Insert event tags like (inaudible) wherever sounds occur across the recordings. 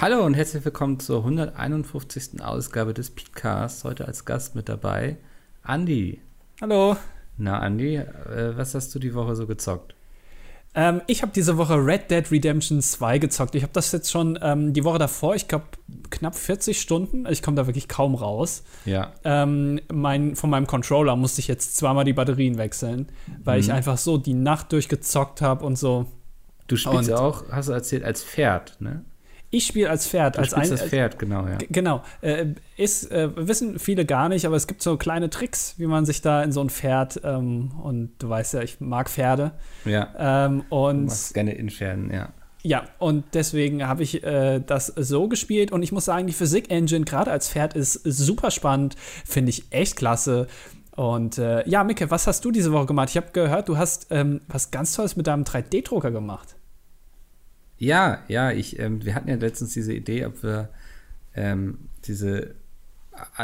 Hallo und herzlich willkommen zur 151. Ausgabe des Podcasts. Heute als Gast mit dabei Andi. Hallo. Na, Andi, äh, was hast du die Woche so gezockt? Ähm, ich habe diese Woche Red Dead Redemption 2 gezockt. Ich habe das jetzt schon ähm, die Woche davor, ich glaube, knapp 40 Stunden. Ich komme da wirklich kaum raus. Ja. Ähm, mein, von meinem Controller musste ich jetzt zweimal die Batterien wechseln, weil Mhm. ich einfach so die Nacht durchgezockt habe und so. Du spielst Und- auch, hast du erzählt, als Pferd, ne? Ich spiele als Pferd. Du als ein, das Pferd, genau, ja. Genau. Äh, ist, äh, wissen viele gar nicht, aber es gibt so kleine Tricks, wie man sich da in so ein Pferd, ähm, und du weißt ja, ich mag Pferde. Ja. Ähm, Du und machst gerne in Pferden, ja. ja, und deswegen habe ich äh, das so gespielt und ich muss sagen, die Physik-Engine, gerade als Pferd, ist super spannend, finde ich echt klasse. Und äh, ja, Micke, was hast du diese Woche gemacht? Ich habe gehört, du hast ähm, was ganz Tolles mit deinem 3D-Drucker gemacht. Ja, ja, ich, ähm, wir hatten ja letztens diese Idee, ob wir ähm, diese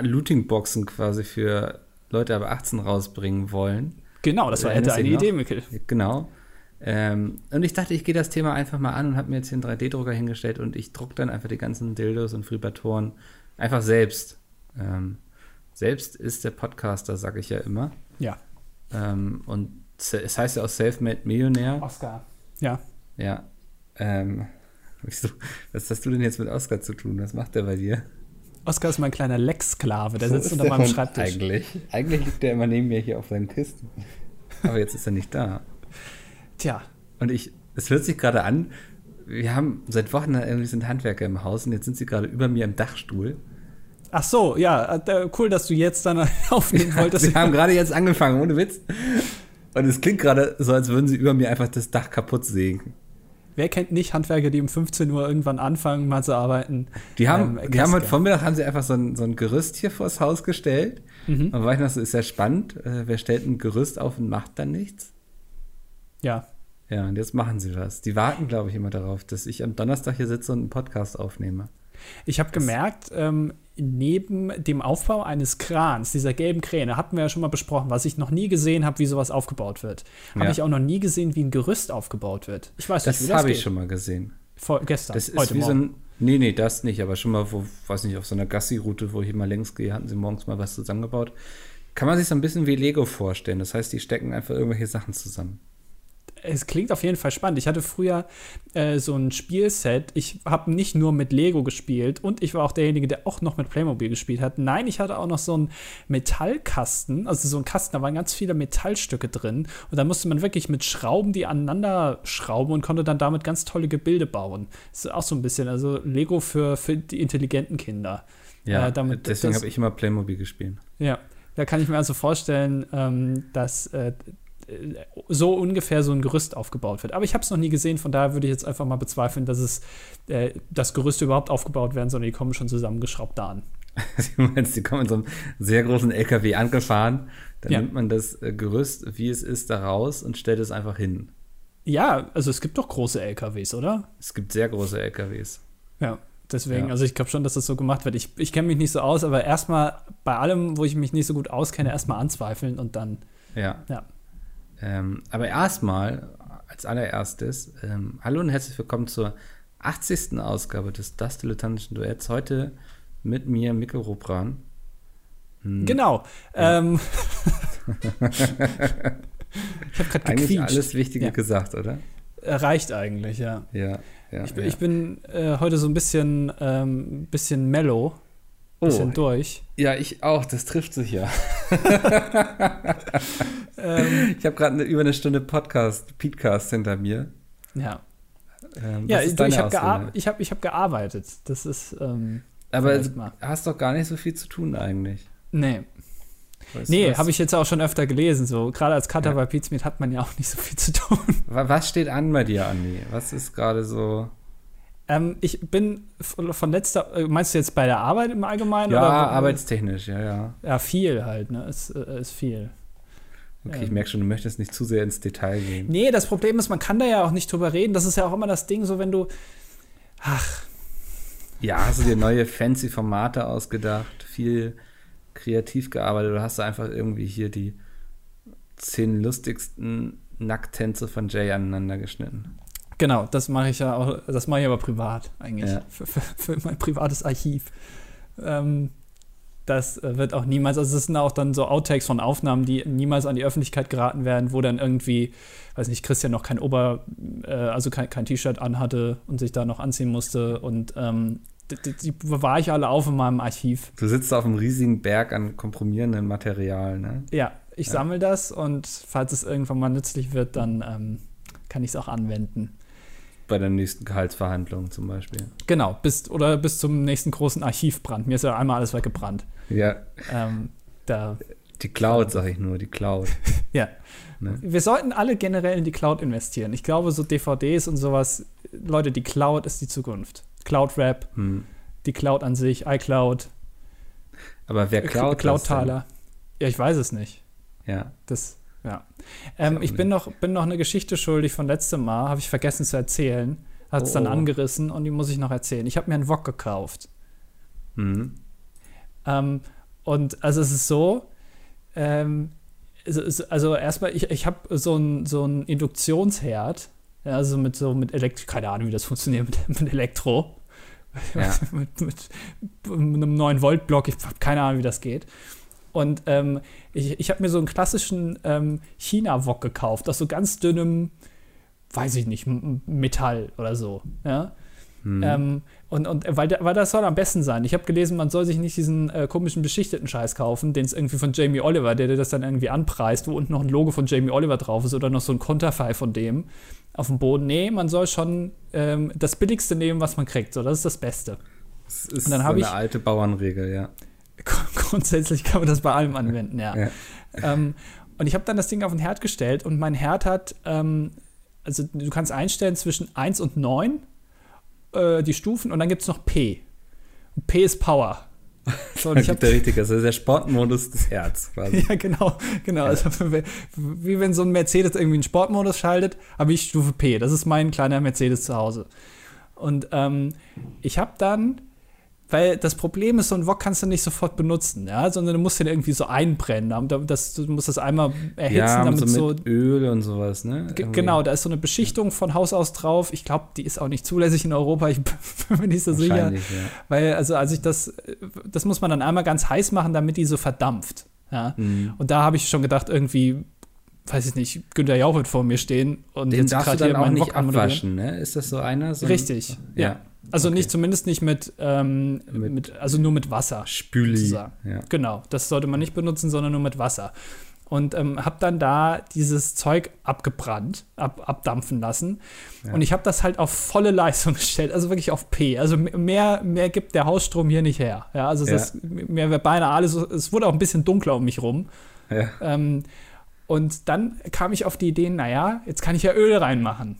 Looting-Boxen quasi für Leute ab 18 rausbringen wollen. Genau, das war hätte eine Idee? Micke. Genau. Ähm, und ich dachte, ich gehe das Thema einfach mal an und habe mir jetzt hier einen 3D-Drucker hingestellt und ich drucke dann einfach die ganzen Dildos und Vibratoren einfach selbst. Ähm, selbst ist der Podcaster, sage ich ja immer. Ja. Ähm, und es heißt ja auch Self-Made Millionär. Oscar. Ja. Ja. Ähm, (laughs) wieso, was hast du denn jetzt mit Oscar zu tun? Was macht der bei dir? Oscar ist mein kleiner Lex-Sklave, der Wo sitzt unter der meinem Schreibtisch. Eigentlich. Eigentlich liegt der immer neben mir hier auf seinen Kisten. Aber jetzt ist er nicht da. Tja. Und ich, es hört sich gerade an, wir haben seit Wochen irgendwie sind Handwerker im Haus und jetzt sind sie gerade über mir im Dachstuhl. Ach so, ja, äh, cool, dass du jetzt dann (laughs) aufnehmen wolltest. sie haben gerade jetzt angefangen, ohne Witz. Und es klingt gerade so, als würden sie über mir einfach das Dach kaputt sägen. Wer kennt nicht Handwerker, die um 15 Uhr irgendwann anfangen, mal zu arbeiten? Die haben, Ähm, die haben heute. Vormittag haben sie einfach so ein, so ein Gerüst hier vors Haus gestellt. Mhm. Und war ich noch so, ist ja spannend. Äh, wer stellt ein Gerüst auf und macht dann nichts? Ja, Ja, und jetzt machen sie was. Die warten, glaube ich, immer darauf, dass ich am Donnerstag hier sitze und einen Podcast aufnehme. Ich habe gemerkt, ähm, neben dem Aufbau eines Krans, dieser gelben Kräne, hatten wir ja schon mal besprochen, was ich noch nie gesehen habe, wie sowas aufgebaut wird. Habe Ja. ich auch noch nie gesehen, wie ein Gerüst aufgebaut wird. Ich weiß nicht, Das wie das habe ich schon mal gesehen. Vor, gestern, Das ist heute wie so Morgen. ein. Nee, nee, das nicht, aber schon mal, wo, weiß nicht, auf so einer Gassi-Route, wo ich immer längs gehe, hatten sie morgens mal was zusammengebaut. Kann man sich so ein bisschen wie Lego vorstellen. Das heißt, die stecken einfach irgendwelche Sachen zusammen. Es klingt auf jeden Fall spannend. Ich hatte früher äh, so ein Spielset. Ich habe nicht nur mit Lego gespielt und ich war auch derjenige, der auch noch mit Playmobil gespielt hat. Nein, ich hatte auch noch so einen Metallkasten, also so ein Kasten, da waren ganz viele Metallstücke drin und da musste man wirklich mit Schrauben die aneinander schrauben und konnte dann damit ganz tolle Gebilde bauen. Das ist auch so ein bisschen, also Lego für, für die intelligenten Kinder. Ja, Äh, damit- deswegen habe ich immer Playmobil gespielt. Ja, da kann ich mir also vorstellen, ähm, dass äh, so ungefähr so ein Gerüst aufgebaut wird. Aber ich habe es noch nie gesehen, von daher würde ich jetzt einfach mal bezweifeln, dass es äh, das Gerüste überhaupt aufgebaut werden, sondern die kommen schon zusammengeschraubt da an. (laughs) Du meinst, die kommen in so einem sehr großen LKW angefahren, dann Ja. nimmt man das äh, Gerüst, wie es ist, da raus und stellt es einfach hin. Ja, also es gibt doch große LKWs, oder? Es gibt sehr große LKWs. Ja. Deswegen, Ja. also ich glaube schon, dass das so gemacht wird. Ich, ich kenne mich nicht so aus, aber erstmal bei allem, wo ich mich nicht so gut auskenne, erstmal anzweifeln und dann, Ja. ja. Ähm, aber erstmal, als allererstes, ähm, hallo und herzlich willkommen zur 80. Ausgabe des Das Dilettantischen Duetts. Heute mit mir, Mikkel Rupran. Hm, Genau. Ähm, (laughs) ich habe gerade Eigentlich alles Wichtige Ja. gesagt, oder? Reicht eigentlich, ja. Ja, ja. Ich bin, ja. ich bin äh, heute so ein bisschen, ähm, bisschen mellow, oh, bisschen durch. ja, ich auch, das trifft sich ja. (laughs) Ähm, Ich habe gerade eine, über eine Stunde Podcast, Podcast hinter mir. ja, Ähm, ja ich, ich habe gear ich hab, ich hab gearbeitet. Das ist, ähm, Aber du hast doch gar nicht so viel zu tun eigentlich. nee. Weißt Nee, habe ich jetzt auch schon öfter gelesen. So, gerade als Cutter Ja. bei Pizmeet hat man ja auch nicht so viel zu tun. (laughs) Wa- Was steht an bei dir, Andi? Was ist gerade so? Ähm, ich bin von letzter, äh, meinst du jetzt bei der Arbeit im Allgemeinen? Ja, oder arbeitstechnisch, ja, ja. Ja, viel halt, ne? Ist, äh, ist viel. Okay, Ähm. ich merke schon, du möchtest nicht zu sehr ins Detail gehen. Nee, das Problem ist, man kann da ja auch nicht drüber reden. Das ist ja auch immer das Ding, so wenn du. Ach, Ja, hast du dir neue fancy Formate ausgedacht, viel kreativ gearbeitet oder hast du einfach irgendwie hier die zehn lustigsten Nacktänze von Jay aneinander geschnitten? Genau, das mache ich ja auch, das mache ich aber privat eigentlich. Ja. Für, für, für mein privates Archiv. Ähm, das äh, wird auch niemals, also es sind auch dann so Outtakes von Aufnahmen, die niemals an die Öffentlichkeit geraten werden, wo dann irgendwie, weiß nicht, Christian noch kein Ober, äh, also kein, kein T-Shirt anhatte und sich da noch anziehen musste und ähm, die, die, die bewahre ich alle auf in meinem Archiv. Du sitzt auf einem riesigen Berg an komprimierendem Material, ne? Ja, ich Ja. sammle das und falls es irgendwann mal nützlich wird, dann ähm, kann ich es auch anwenden. Bei der nächsten Gehaltsverhandlung zum Beispiel. Genau, bis, oder bis zum nächsten großen Archivbrand. Mir ist ja einmal alles weggebrannt. Ja, Ähm, da, die Cloud, sag ich nur, die Cloud. (laughs) ja. Ne? Wir sollten alle generell in die Cloud investieren. Ich glaube, so DVDs und sowas, Leute, die Cloud ist die Zukunft. Cloud Rap, Hm. die Cloud an sich, iCloud, Aber wer klaut Cloud denn? Taler. Ja, ich weiß es nicht. Ja. Das, ja. Ähm, ich bin noch, bin noch eine Geschichte schuldig von letztem Mal, habe ich vergessen zu erzählen. Hat es Oh, dann angerissen und die muss ich noch erzählen. Ich habe mir einen Wok gekauft. Hm. Ähm, und also es ist so, ähm, es ist- also erstmal, ich, ich habe so einen so einen Induktionsherd, also mit so mit Elektro, keine Ahnung, wie das funktioniert mit, mit Elektro. Ja. (laughs) mit, mit, mit einem 9-Volt-Block, ich habe keine Ahnung, wie das geht. Und ähm, ich, ich habe mir so einen klassischen ähm, China-Wok gekauft, aus so ganz dünnem, weiß ich nicht, Metall oder so. Ja? Hm. Ähm, und, und weil, der- weil das soll am besten sein. Ich habe gelesen, man soll sich nicht diesen äh, komischen beschichteten Scheiß kaufen, den es irgendwie von Jamie Oliver, der dir das dann irgendwie anpreist, wo unten noch ein Logo von Jamie Oliver drauf ist oder noch so ein Konterfei von dem auf dem Boden. Nee, man soll schon ähm, das Billigste nehmen, was man kriegt. So, das ist das Beste. Das ist und dann so eine ich- alte Bauernregel, ja. (laughs) Grundsätzlich kann man das bei allem anwenden, ja. Ja. Ähm, und ich habe dann das Ding auf den Herd gestellt und mein Herd hat, ähm, also du kannst einstellen zwischen 1 und 9 äh, die Stufen und dann gibt es noch P. Und P ist Power. (laughs) So, und Ich habe der richtige, das ist der Sportmodus des Herz quasi. (laughs) ja, genau, genau. Also, wie wenn so ein Mercedes irgendwie einen Sportmodus schaltet, habe ich Stufe P. Das ist mein kleiner Mercedes zu Hause. Und ähm, ich habe dann, weil das Problem ist, so ein Wok kannst du nicht sofort benutzen, ja, sondern du musst den irgendwie so einbrennen. Da- Das, du musst das einmal erhitzen, Ja, damit so so. mit Öl und sowas, ne? Genau, da ist so eine Beschichtung von Haus aus drauf. Ich glaube, die ist auch nicht zulässig in Europa. Ich (laughs) bin mir nicht so sicher. Ja. Weil, also, als ich das, das muss man dann einmal ganz heiß machen, damit die so verdampft. Ja. Mhm. Und da habe ich schon gedacht, irgendwie, weiß ich nicht, Günther Jauch wird vor mir stehen und Den jetzt darfst du dann auch nicht Wok abwaschen, ne? Ist das so einer? So ein- Richtig, ja. ja. Also Okay. nicht, zumindest nicht mit, ähm, Mit- mit, also nur mit Wasser. Spüli. sozusagen. Ja. Genau, das sollte man nicht benutzen, sondern nur mit Wasser. Und ähm, habe dann da dieses Zeug abgebrannt, ab, abdampfen lassen. Ja. Und ich habe das halt auf volle Leistung (laughs) gestellt, also wirklich auf P. Also mehr, mehr gibt der Hausstrom hier nicht her. Ja, also es Ja. ist mir wäre beinahe alles, es wurde auch ein bisschen dunkler um mich rum. Ja. Ähm, und dann kam ich auf die Idee, naja, jetzt kann ich ja Öl reinmachen.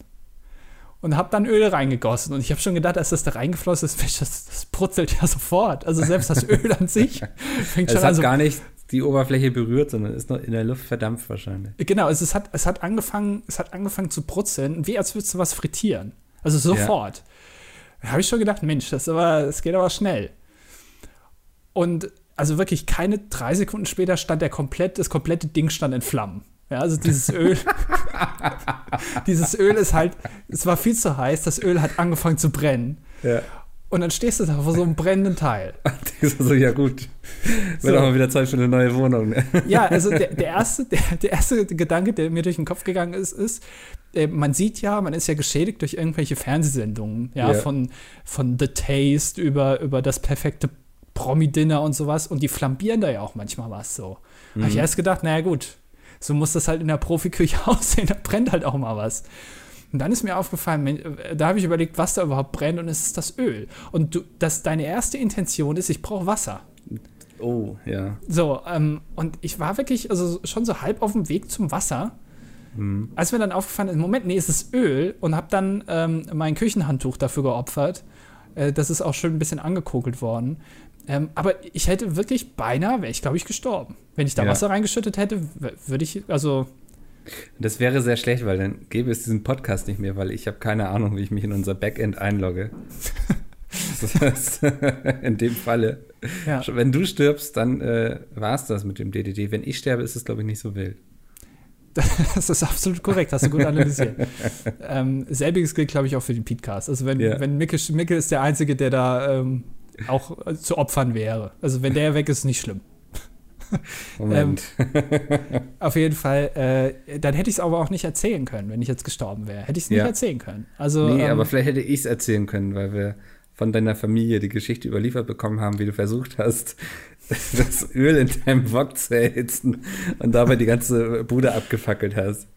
Und habe dann Öl reingegossen. Und ich habe schon gedacht, als das da reingeflossen ist, (laughs) das, das brutzelt ja sofort. Also selbst das Öl an sich (laughs) fängt Es schon hat an so gar nicht die Oberfläche berührt, sondern ist noch in der Luft verdampft wahrscheinlich. Genau, es, es, hat, es, hat angefangen, es hat angefangen zu brutzeln, wie als würdest du was frittieren. Also sofort. Da habe ich schon gedacht, Mensch, das, aber, das geht aber schnell. Und also wirklich keine drei Sekunden später stand der komplett, das komplette Ding stand in Flammen. Ja, also dieses Öl, (laughs) dieses Öl ist halt, es war viel zu heiß, das Öl hat angefangen zu brennen. Ja. Und dann stehst du da vor so einem brennenden Teil. (laughs) Denkst du so, ja gut. Wird So. auch mal wieder Zeit für eine neue Wohnung. Ne? Ja, also der, (laughs) der, erste, der, der erste Gedanke, der mir durch den Kopf gegangen ist, ist, äh, man sieht ja, man ist ja geschädigt durch irgendwelche Fernsehsendungen, ja, Ja. Von, von The Taste über, über das perfekte Promi-Dinner und sowas und die flambieren da ja auch manchmal was so. Habe ich erst gedacht, naja gut, so muss das halt in der Profiküche (laughs) aussehen, da brennt halt auch mal was. Und dann ist mir aufgefallen, äh, da habe ich überlegt, was da überhaupt brennt und es ist das Öl. Und du, dass deine erste Intention ist, ich brauche Wasser. Oh, ja. So, ähm, und ich war wirklich also schon so halb auf dem Weg zum Wasser, Hm. als mir dann aufgefallen ist, Moment, nee, es ist Öl und habe dann ähm, mein Küchenhandtuch dafür geopfert. Äh, das ist auch schon ein bisschen angekokelt worden. Ähm, aber ich hätte wirklich beinahe, wäre ich glaube ich gestorben. Wenn ich da Ja. Wasser reingeschüttet hätte, würde ich, also, Das wäre sehr schlecht, weil dann gäbe es diesen Podcast nicht mehr, weil ich habe keine Ahnung, wie ich mich in unser Backend einlogge. (laughs) Das heißt, (laughs) in dem Falle, ja. wenn du stirbst, dann äh, war es das mit dem DDD. Wenn ich sterbe, ist es, glaube ich, nicht so wild. (laughs) Das ist absolut korrekt, hast du gut analysiert. ähm, selbiges gilt, glaube ich, auch für den Podcast. Also wenn, Ja. wenn Mickel ist der Einzige, der da ähm, auch äh, zu opfern wäre. Also wenn der weg ist, nicht schlimm. (laughs) Moment. Auf jeden Fall, äh, dann hätte ich es aber auch nicht erzählen können, wenn ich jetzt gestorben wäre. Hätte ich es nicht Ja. erzählen können. Also, nee, ähm, aber vielleicht hätte ich es erzählen können, weil wir von deiner Familie die Geschichte überliefert bekommen haben, wie du versucht hast, (laughs) das Öl in deinem Wok zu erhitzen und dabei die ganze Bude abgefackelt hast.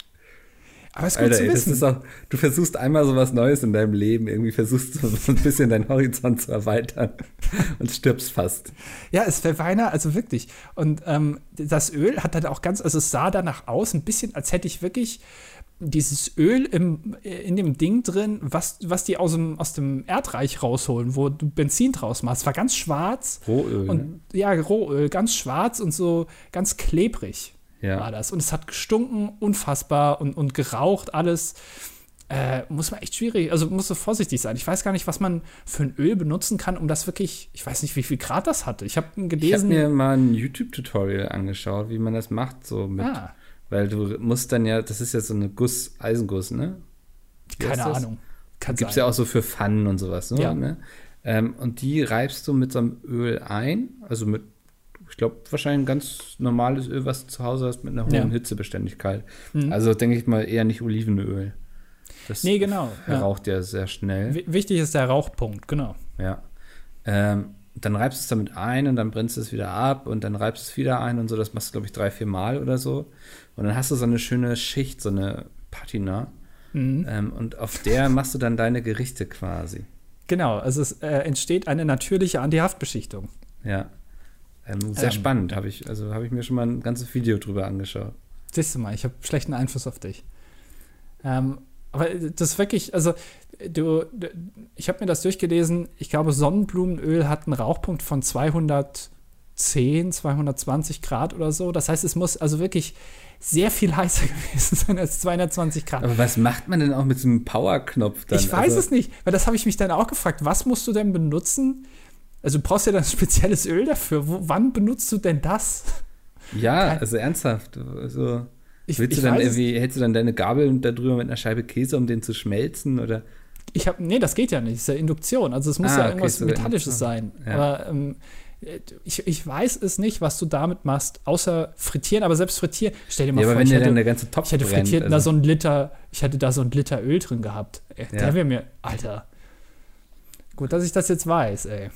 Aber ist gut Alter, zu ey, wissen. ist auch, du versuchst einmal so was Neues in deinem Leben, irgendwie versuchst du (laughs) so ein bisschen deinen Horizont zu erweitern (laughs) und stirbst fast. Ja, es beinahe, also wirklich. Und ähm, das Öl hat dann auch ganz, also es sah danach aus, ein bisschen, als hätte ich wirklich dieses Öl im, in dem Ding drin, was, was die aus dem, aus dem Erdreich rausholen, wo du Benzin draus machst. Es war ganz schwarz Rohöl. ne? und ja, Rohöl, ganz schwarz und so ganz klebrig war ja. das. Und es hat gestunken, unfassbar und, und geraucht, alles. Äh, muss man echt schwierig, also muss so vorsichtig sein. Ich weiß gar nicht, was man für ein Öl benutzen kann, um das wirklich, ich weiß nicht, wie viel Grad das hatte. Ich habe Ich habe gelesen. mir mal ein YouTube-Tutorial angeschaut, wie man das macht, so mit, ah, weil du musst dann ja, das ist ja so eine Guss, Eisenguss, ne? Wie keine? Ahnung. Gibt es ja auch so für Pfannen und sowas, ne? Ja. ne? Ähm, und die reibst du mit so einem Öl ein, also mit, ich glaube, wahrscheinlich ein ganz normales Öl, was du zu Hause hast, mit einer hohen Ja. Hitzebeständigkeit. Mhm. Also denke ich mal eher nicht Olivenöl. Das Nee, genau. Ja. raucht ja sehr schnell. W- Wichtig ist der Rauchpunkt, genau. Ja. Ähm, dann reibst du es damit ein und dann brennst du es wieder ab und dann reibst du es wieder ein und so. Das machst du, glaube ich, drei, vier Mal oder so. Und dann hast du so eine schöne Schicht, so eine Patina. Mhm. Ähm, und auf der machst du dann deine Gerichte quasi. Genau, also es äh, entsteht eine natürliche Antihaftbeschichtung. Ja. Ähm, sehr Ähm, spannend, habe ich, also habe ich mir schon mal ein ganzes Video drüber angeschaut. Siehst du mal, ich habe schlechten Einfluss auf dich. Ähm, aber das ist wirklich, also du, du ich habe mir das durchgelesen, ich glaube, Sonnenblumenöl hat einen Rauchpunkt von 210, 220 Grad oder so. Das heißt, es muss also wirklich sehr viel (laughs) heißer gewesen sein als 220 Grad. Aber was macht man denn auch mit so einem Powerknopf dann? ich weiß also, es nicht, weil das habe ich mich dann auch gefragt. Was musst du denn benutzen? Also du brauchst ja dann spezielles Öl dafür. Wo, wann benutzt du denn das? Ja, Kein- also ernsthaft. Also, Ich, willst ich du dann irgendwie, hältst du dann deine Gabel da drüber mit einer Scheibe Käse, um den zu schmelzen? Oder? Ich habe, nee, das geht ja nicht. Das ist ja Induktion. Also es muss Ah, ja okay, irgendwas so Metallisches sein. Ja. Aber ähm, ich, ich weiß es nicht, was du damit machst, außer frittieren. Aber selbst frittieren, stell dir mal Ja, vor, ich hätte, ich hätte frittiert da also- so ein Liter, ich hätte da so ein Liter Öl drin gehabt. Ja. Der wäre mir, Alter. Gut, dass ich das jetzt weiß, ey.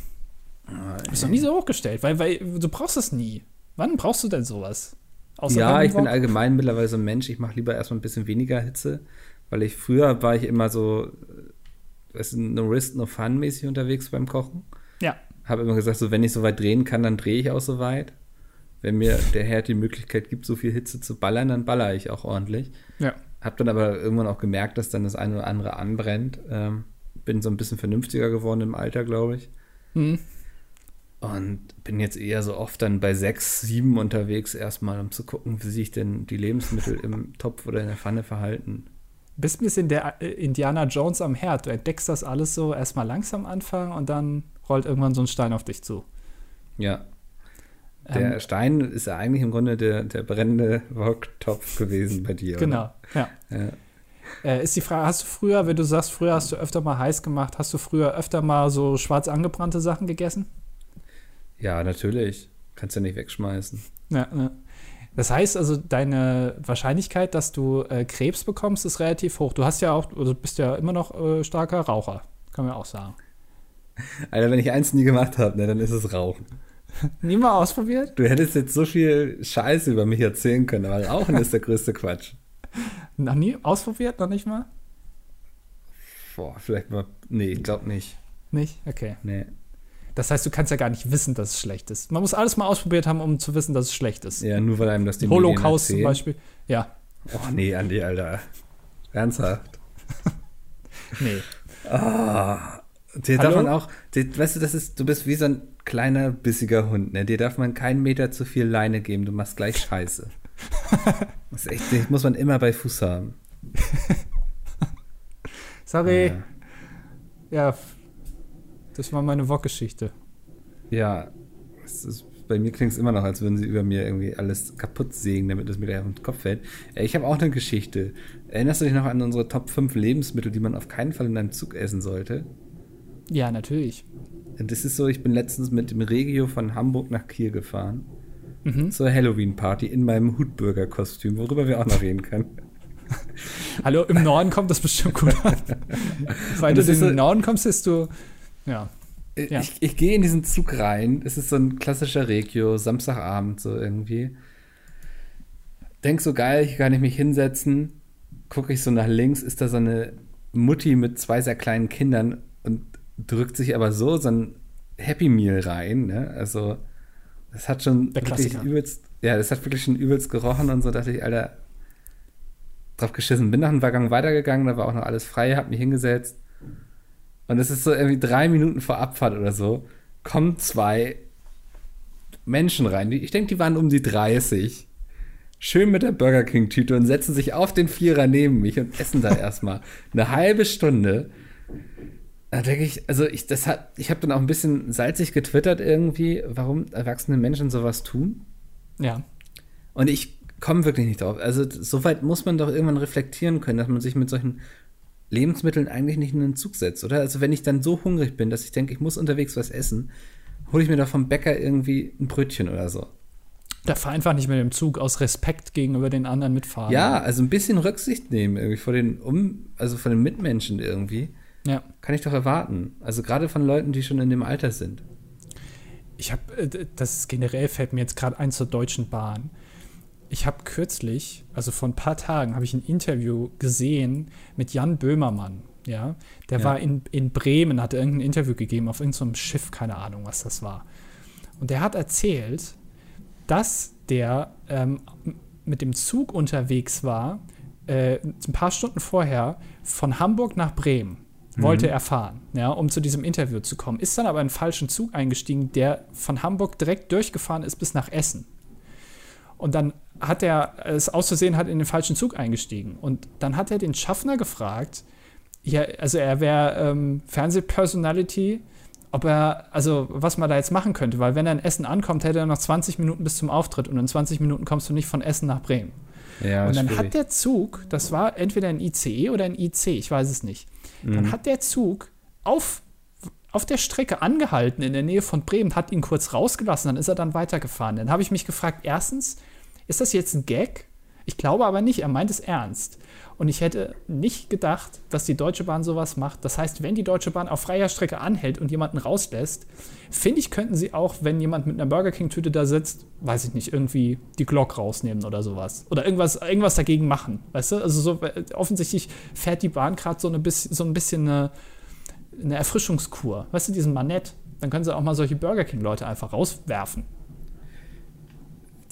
Du bist noch nie so hochgestellt, weil, weil du brauchst es nie. Wann brauchst du denn sowas? Außer ja, ich bin allgemein mittlerweile so ein Mensch, ich mache lieber erstmal ein bisschen weniger Hitze, weil ich früher war ich immer so, äh, weißt du, no risk, no fun mäßig unterwegs beim Kochen. Ja. Habe immer gesagt, so wenn ich so weit drehen kann, dann drehe ich auch so weit. Wenn mir der Herd die Möglichkeit gibt, so viel Hitze zu ballern, dann baller ich auch ordentlich. Ja. Hab dann aber irgendwann auch gemerkt, dass dann das eine oder andere anbrennt. Ähm, bin so ein bisschen vernünftiger geworden im Alter, glaube ich. Hm. Und bin jetzt eher so oft dann bei sechs, sieben unterwegs, erstmal, um zu gucken, wie sich denn die Lebensmittel im (laughs) Topf oder in der Pfanne verhalten. Bist ein bisschen der äh, Indiana Jones am Herd. Du entdeckst das alles so erstmal langsam anfangen und dann rollt irgendwann so ein Stein auf dich zu. Ja. Der Ähm, Stein ist ja eigentlich im Grunde der, der brennende Woktopf gewesen bei dir. genau, ja. Ja. Äh, ist die Frage, hast du früher, wenn du sagst, früher hast du öfter mal heiß gemacht, hast du früher öfter mal so schwarz angebrannte Sachen gegessen? Ja, natürlich. Kannst ja nicht wegschmeißen. Ja, ja. Das heißt also, deine Wahrscheinlichkeit, dass du äh, Krebs bekommst, ist relativ hoch. Du hast ja auch, oder du bist ja immer noch äh, starker Raucher, kann man auch sagen. (laughs) Alter, wenn ich eins nie gemacht habe, ne, dann ist es Rauchen. (laughs) Nie mal ausprobiert? Du hättest jetzt so viel Scheiße über mich erzählen können, aber Rauchen ist der größte Quatsch. (laughs) Noch nie ausprobiert? Noch nicht mal? Boah, vielleicht mal. Nee, ich glaube nicht. Nicht? Okay. Nee. Das heißt, du kannst ja gar nicht wissen, dass es schlecht ist. Man muss alles mal ausprobiert haben, um zu wissen, dass es schlecht ist. Ja, nur weil einem das die Holocaust zum Beispiel. Ja. Oh nee, Andi, Alter. Ernsthaft. (laughs) nee. Ah, dir Hallo? darf man auch, dir, weißt du, das ist, du bist wie so ein kleiner, bissiger Hund, ne? Dir darf man keinen Meter zu viel Leine geben, du machst gleich Scheiße. (laughs) Das ist echt, das muss man immer bei Fuß haben. Sorry. Ja. Ja, das war meine Wok-Geschichte. Ja, ist, bei mir klingt es immer noch, als würden sie über mir irgendwie alles kaputt sägen, damit es mir gleich auf den Kopf fällt. Äh, ich habe auch eine Geschichte. Erinnerst du dich noch an unsere Top 5 Lebensmittel, die man auf keinen Fall in einem Zug essen sollte? Ja, natürlich. Das ist so, ich bin letztens mit dem Regio von Hamburg nach Kiel gefahren. Mhm. Zur Halloween-Party in meinem Hutbürger-Kostüm, worüber wir auch noch reden können. Hallo, im Norden kommt das bestimmt gut an. (laughs) Weil du in den Norden kommst, bist du. Ja. Ja. Ich, ich gehe in diesen Zug rein. Es ist so ein klassischer Regio, Samstagabend so irgendwie. Denk so geil, hier kann ich mich hinsetzen. Gucke ich so nach links, ist da so eine Mutti mit zwei sehr kleinen Kindern und drückt sich aber so so ein Happy Meal rein. Ne? Also, das hat schon Der wirklich Klassiker. übelst, ja, das hat wirklich schon übelst gerochen und so dachte ich, Alter, drauf geschissen. Bin nach einem Waggon weitergegangen, da war auch noch alles frei, hab mich hingesetzt. Und es ist so irgendwie drei Minuten vor Abfahrt oder so, kommen zwei Menschen rein. Ich denke, die waren um die 30. Schön mit der Burger King-Tüte und setzen sich auf den Vierer neben mich und essen da erstmal (laughs) eine halbe Stunde. Da denke ich, also ich, das hat, ich habe dann auch ein bisschen salzig getwittert irgendwie, warum erwachsene Menschen sowas tun. Ja. Und ich komme wirklich nicht drauf. Also soweit muss man doch irgendwann reflektieren können, dass man sich mit solchen Lebensmitteln eigentlich nicht in den Zug setzt, oder? Also wenn ich dann so hungrig bin, dass ich denke, ich muss unterwegs was essen, hole ich mir doch vom Bäcker irgendwie ein Brötchen oder so. Da fahr einfach nicht mit dem Zug aus Respekt gegenüber den anderen mitfahren. Ja, also ein bisschen Rücksicht nehmen irgendwie vor den um, also von den Mitmenschen irgendwie. Ja. Kann ich doch erwarten. Also gerade von Leuten, die schon in dem Alter sind. Ich habe, das ist generell fällt mir jetzt gerade ein zur Deutschen Bahn. Ich habe kürzlich, also vor ein paar Tagen, habe ich ein Interview gesehen mit Jan Böhmermann. Ja, der Ja. war in, in Bremen, hatte irgendein Interview gegeben auf irgendeinem Schiff, keine Ahnung, was das war. Und der hat erzählt, dass der ähm, mit dem Zug unterwegs war, äh, ein paar Stunden vorher von Hamburg nach Bremen. Wollte er fahren, ja, um zu diesem Interview zu kommen. Ist dann aber in einen falschen Zug eingestiegen, der von Hamburg direkt durchgefahren ist bis nach Essen. Und dann hat er es aus Versehen hat in den falschen Zug eingestiegen. Und dann hat er den Schaffner gefragt, ja, also er wäre ähm, Fernsehpersonality, ob er, also was man da jetzt machen könnte, weil wenn er in Essen ankommt, hätte er noch 20 Minuten bis zum Auftritt und in 20 Minuten kommst du nicht von Essen nach Bremen. Ja, und dann schwierig. hat der Zug, das war entweder ein ICE oder ein IC, ich weiß es nicht. Mhm. Dann hat der Zug auf, auf der Strecke angehalten in der Nähe von Bremen, hat ihn kurz rausgelassen, dann ist er dann weitergefahren. Dann habe ich mich gefragt, erstens, ist das jetzt ein Gag? Ich glaube aber nicht, er meint es ernst. Und ich hätte nicht gedacht, dass die Deutsche Bahn sowas macht. Das heißt, wenn die Deutsche Bahn auf freier Strecke anhält und jemanden rauslässt, finde ich, könnten sie auch, wenn jemand mit einer Burger King-Tüte da sitzt, weiß ich nicht, irgendwie die Glock rausnehmen oder sowas. Oder irgendwas, irgendwas dagegen machen. Weißt du? Also so äh, offensichtlich fährt die Bahn gerade so, so ein bisschen eine, eine Erfrischungskur. Weißt du, diesen Manett. Dann können sie auch mal solche Burger King-Leute einfach rauswerfen.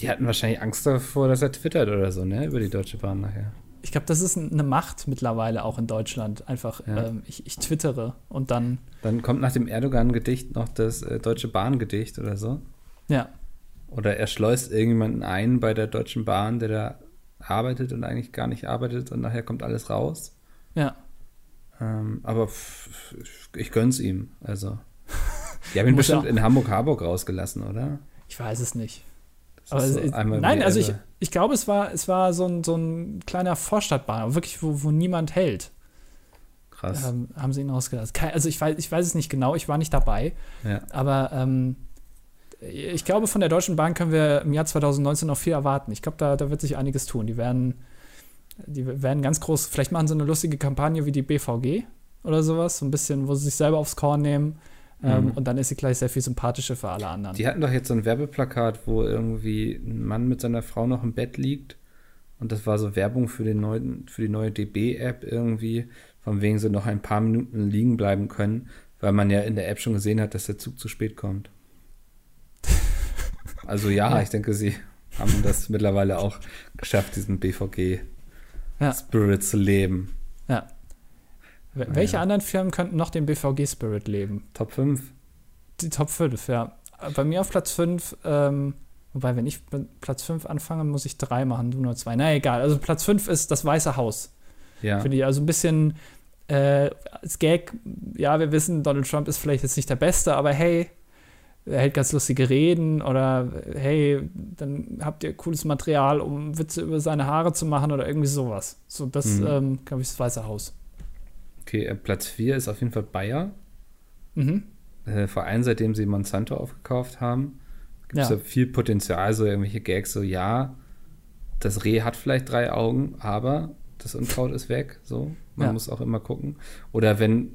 Die hatten wahrscheinlich Angst davor, dass er twittert oder so, ne? Über die Deutsche Bahn nachher. Ich glaube, das ist eine Macht mittlerweile auch in Deutschland. Einfach, Ja. ähm, ich, ich twittere und dann, Dann kommt nach dem Erdogan-Gedicht noch das äh, Deutsche Bahn-Gedicht oder so. ja, Oder er schleust irgendjemanden ein bei der Deutschen Bahn, der da arbeitet und eigentlich gar nicht arbeitet und nachher kommt alles raus. ja. Ähm, aber pff, ich gönn's ihm. Also. (laughs) Die haben ihn bestimmt in Hamburg-Harburg rausgelassen, oder? Ich weiß es nicht. Aber ist es- nein, also ich, ich glaube, es war, es war so ein, so ein kleiner Vorstadtbahn, wirklich, wo, wo niemand hält. Krass. Ähm, haben sie ihn rausgelassen. Also ich weiß, ich weiß es nicht genau, ich war nicht dabei, ja. aber ähm, ich glaube, von der Deutschen Bahn können wir im Jahr 2019 noch viel erwarten. Ich glaube, da, da wird sich einiges tun. Die werden, die werden ganz groß, vielleicht machen sie eine lustige Kampagne wie die BVG oder sowas, so ein bisschen, wo sie sich selber aufs Korn nehmen. Ähm, Mhm. und dann ist sie gleich sehr viel sympathischer für alle anderen. Die hatten doch jetzt so ein Werbeplakat, wo irgendwie ein Mann mit seiner Frau noch im Bett liegt. Und das war so Werbung für, den neuen, für die neue DB-App irgendwie, von wegen sie noch ein paar Minuten liegen bleiben können, weil man ja in der App schon gesehen hat, dass der Zug zu spät kommt. (laughs) Also ja, Ja. ich denke, sie haben das mittlerweile auch geschafft, diesen BVG-Spirit Ja. zu leben. Ja. Wel- Welche anderen Firmen könnten noch den BVG-Spirit leben? Top 5. Die Top 5, ja. Bei mir auf Platz 5, ähm, wobei, wenn ich Platz 5 anfange, muss ich drei machen, du nur zwei. Na egal, also Platz 5 ist das Weiße Haus. Ja. Finde ich also ein bisschen äh, als Gag, ja, wir wissen, Donald Trump ist vielleicht jetzt nicht der Beste, aber hey, er hält ganz lustige Reden oder hey, dann habt ihr cooles Material, um Witze über seine Haare zu machen oder irgendwie sowas. So, das, mhm. ähm, glaube ich, das Weiße Haus. Okay, äh, Platz 4 ist auf jeden Fall Bayer. Mhm. Äh, vor allem seitdem sie Monsanto aufgekauft haben, gibt es ja. viel Potenzial, so irgendwelche Gags, so ja, das Reh hat vielleicht drei Augen, aber das Unkraut ist weg. So, man ja. muss auch immer gucken. Oder wenn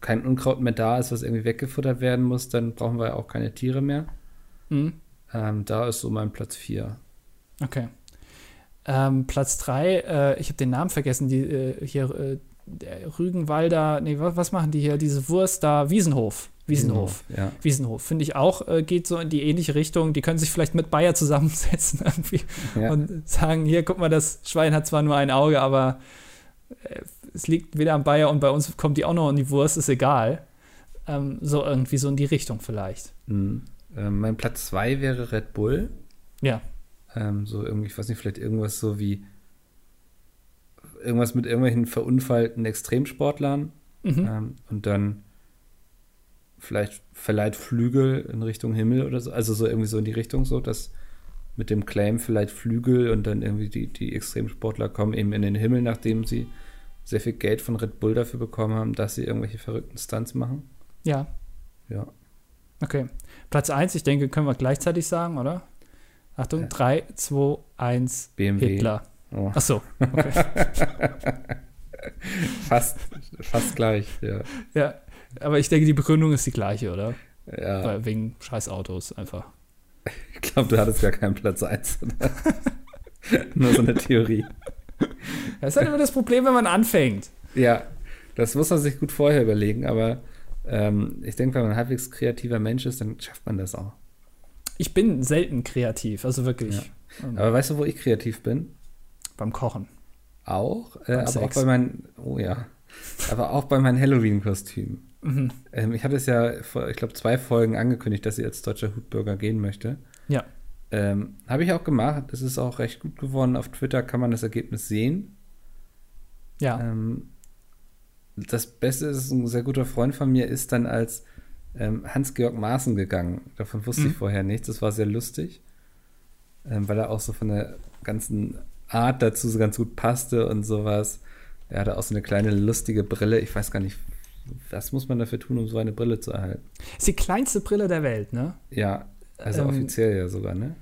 kein Unkraut mehr da ist, was irgendwie weggefuttert werden muss, dann brauchen wir ja auch keine Tiere mehr. Mhm. Ähm, da ist so mein Platz 4. Okay. Ähm, Platz 3, äh, ich habe den Namen vergessen, die äh, hier äh, Rügenwalder, nee, was, was, machen die hier? Diese Wurst da, Wiesenhof. Wiesenhof. Wiesenhof, ja. Wiesenhof. Finde ich auch, äh, geht so in die ähnliche Richtung. Die können sich vielleicht mit Bayer zusammensetzen (laughs) irgendwie ja. und sagen: Hier, guck mal, das Schwein hat zwar nur ein Auge, aber äh, es liegt weder am Bayer und bei uns kommt die auch noch in die Wurst, ist egal. Ähm, so irgendwie so in die Richtung vielleicht. Mhm. Ähm, mein Platz 2 wäre Red Bull. Ja. Ähm, so irgendwie, ich weiß nicht, vielleicht irgendwas so wie irgendwas mit irgendwelchen verunfallten Extremsportlern. Mhm. Ähm, und dann vielleicht verleiht Flügel in Richtung Himmel oder so. Also so irgendwie so in die Richtung, so dass mit dem Claim vielleicht Flügel und dann irgendwie die, die Extremsportler kommen eben in den Himmel, nachdem sie sehr viel Geld von Red Bull dafür bekommen haben, dass sie irgendwelche verrückten Stunts machen. Ja. Ja. Okay. Platz 1, ich denke, können wir gleichzeitig sagen, oder? Achtung, 3, 2, 1, BMW. Hitler. Oh. Ach so, okay. (laughs) fast, fast gleich, ja. Ja, aber ich denke, die Begründung ist die gleiche, oder? Ja. Weil, wegen scheiß Autos einfach. Ich glaube, du hattest gar keinen Platz 1. (laughs) Nur so eine Theorie. Das ist halt immer das Problem, wenn man anfängt. Ja, das muss man sich gut vorher überlegen, aber ähm, ich denke, wenn man ein halbwegs kreativer Mensch ist, dann schafft man das auch. Ich bin selten kreativ, also wirklich. Ja. Aber weißt du, wo ich kreativ bin? Beim Kochen. Auch, äh, aber Sex. auch bei meinen, oh ja, aber auch bei meinen Halloween-Kostümen. Mhm. Ähm, ich hatte es ja vor, ich glaube, zwei Folgen angekündigt, dass sie als deutscher Hutbürger gehen möchte. Ja. Ähm, Habe ich auch gemacht. Es ist auch recht gut geworden. Auf Twitter kann man das Ergebnis sehen. Ja. Ähm, das Beste ist, ein sehr guter Freund von mir ist dann als ähm, Hans-Georg Maaßen gegangen. Davon wusste mhm. ich vorher nichts. Das war sehr lustig, ähm, weil er auch so von der ganzen Art dazu so ganz gut passte und sowas. Er hatte auch so eine kleine lustige Brille. Ich weiß gar nicht, was muss man dafür tun, um so eine Brille zu erhalten? Ist die kleinste Brille der Welt, ne? Ja, also ähm, offiziell ja sogar, ne?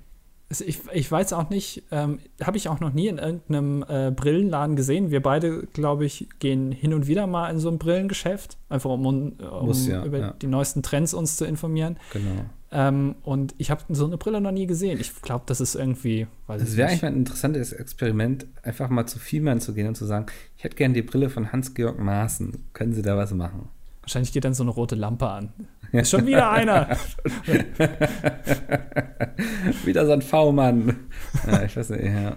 Also ich, ich weiß auch nicht, ähm, habe ich auch noch nie in irgendeinem äh, Brillenladen gesehen. Wir beide, glaube ich, gehen hin und wieder mal in so ein Brillengeschäft, einfach um, um Muss, ja, über ja. die neuesten Trends uns zu informieren. Genau. Ähm, und ich habe so eine Brille noch nie gesehen. Ich glaube, das ist irgendwie. Es wäre eigentlich mal ein interessantes Experiment, einfach mal zu Vielmann zu gehen und zu sagen: Ich hätte gerne die Brille von Hans-Georg Maaßen. Können Sie da was machen? Wahrscheinlich geht dann so eine rote Lampe an. (laughs) Ist schon wieder einer. (laughs) wieder so ein V-Mann. Ja, ich weiß nicht, ja.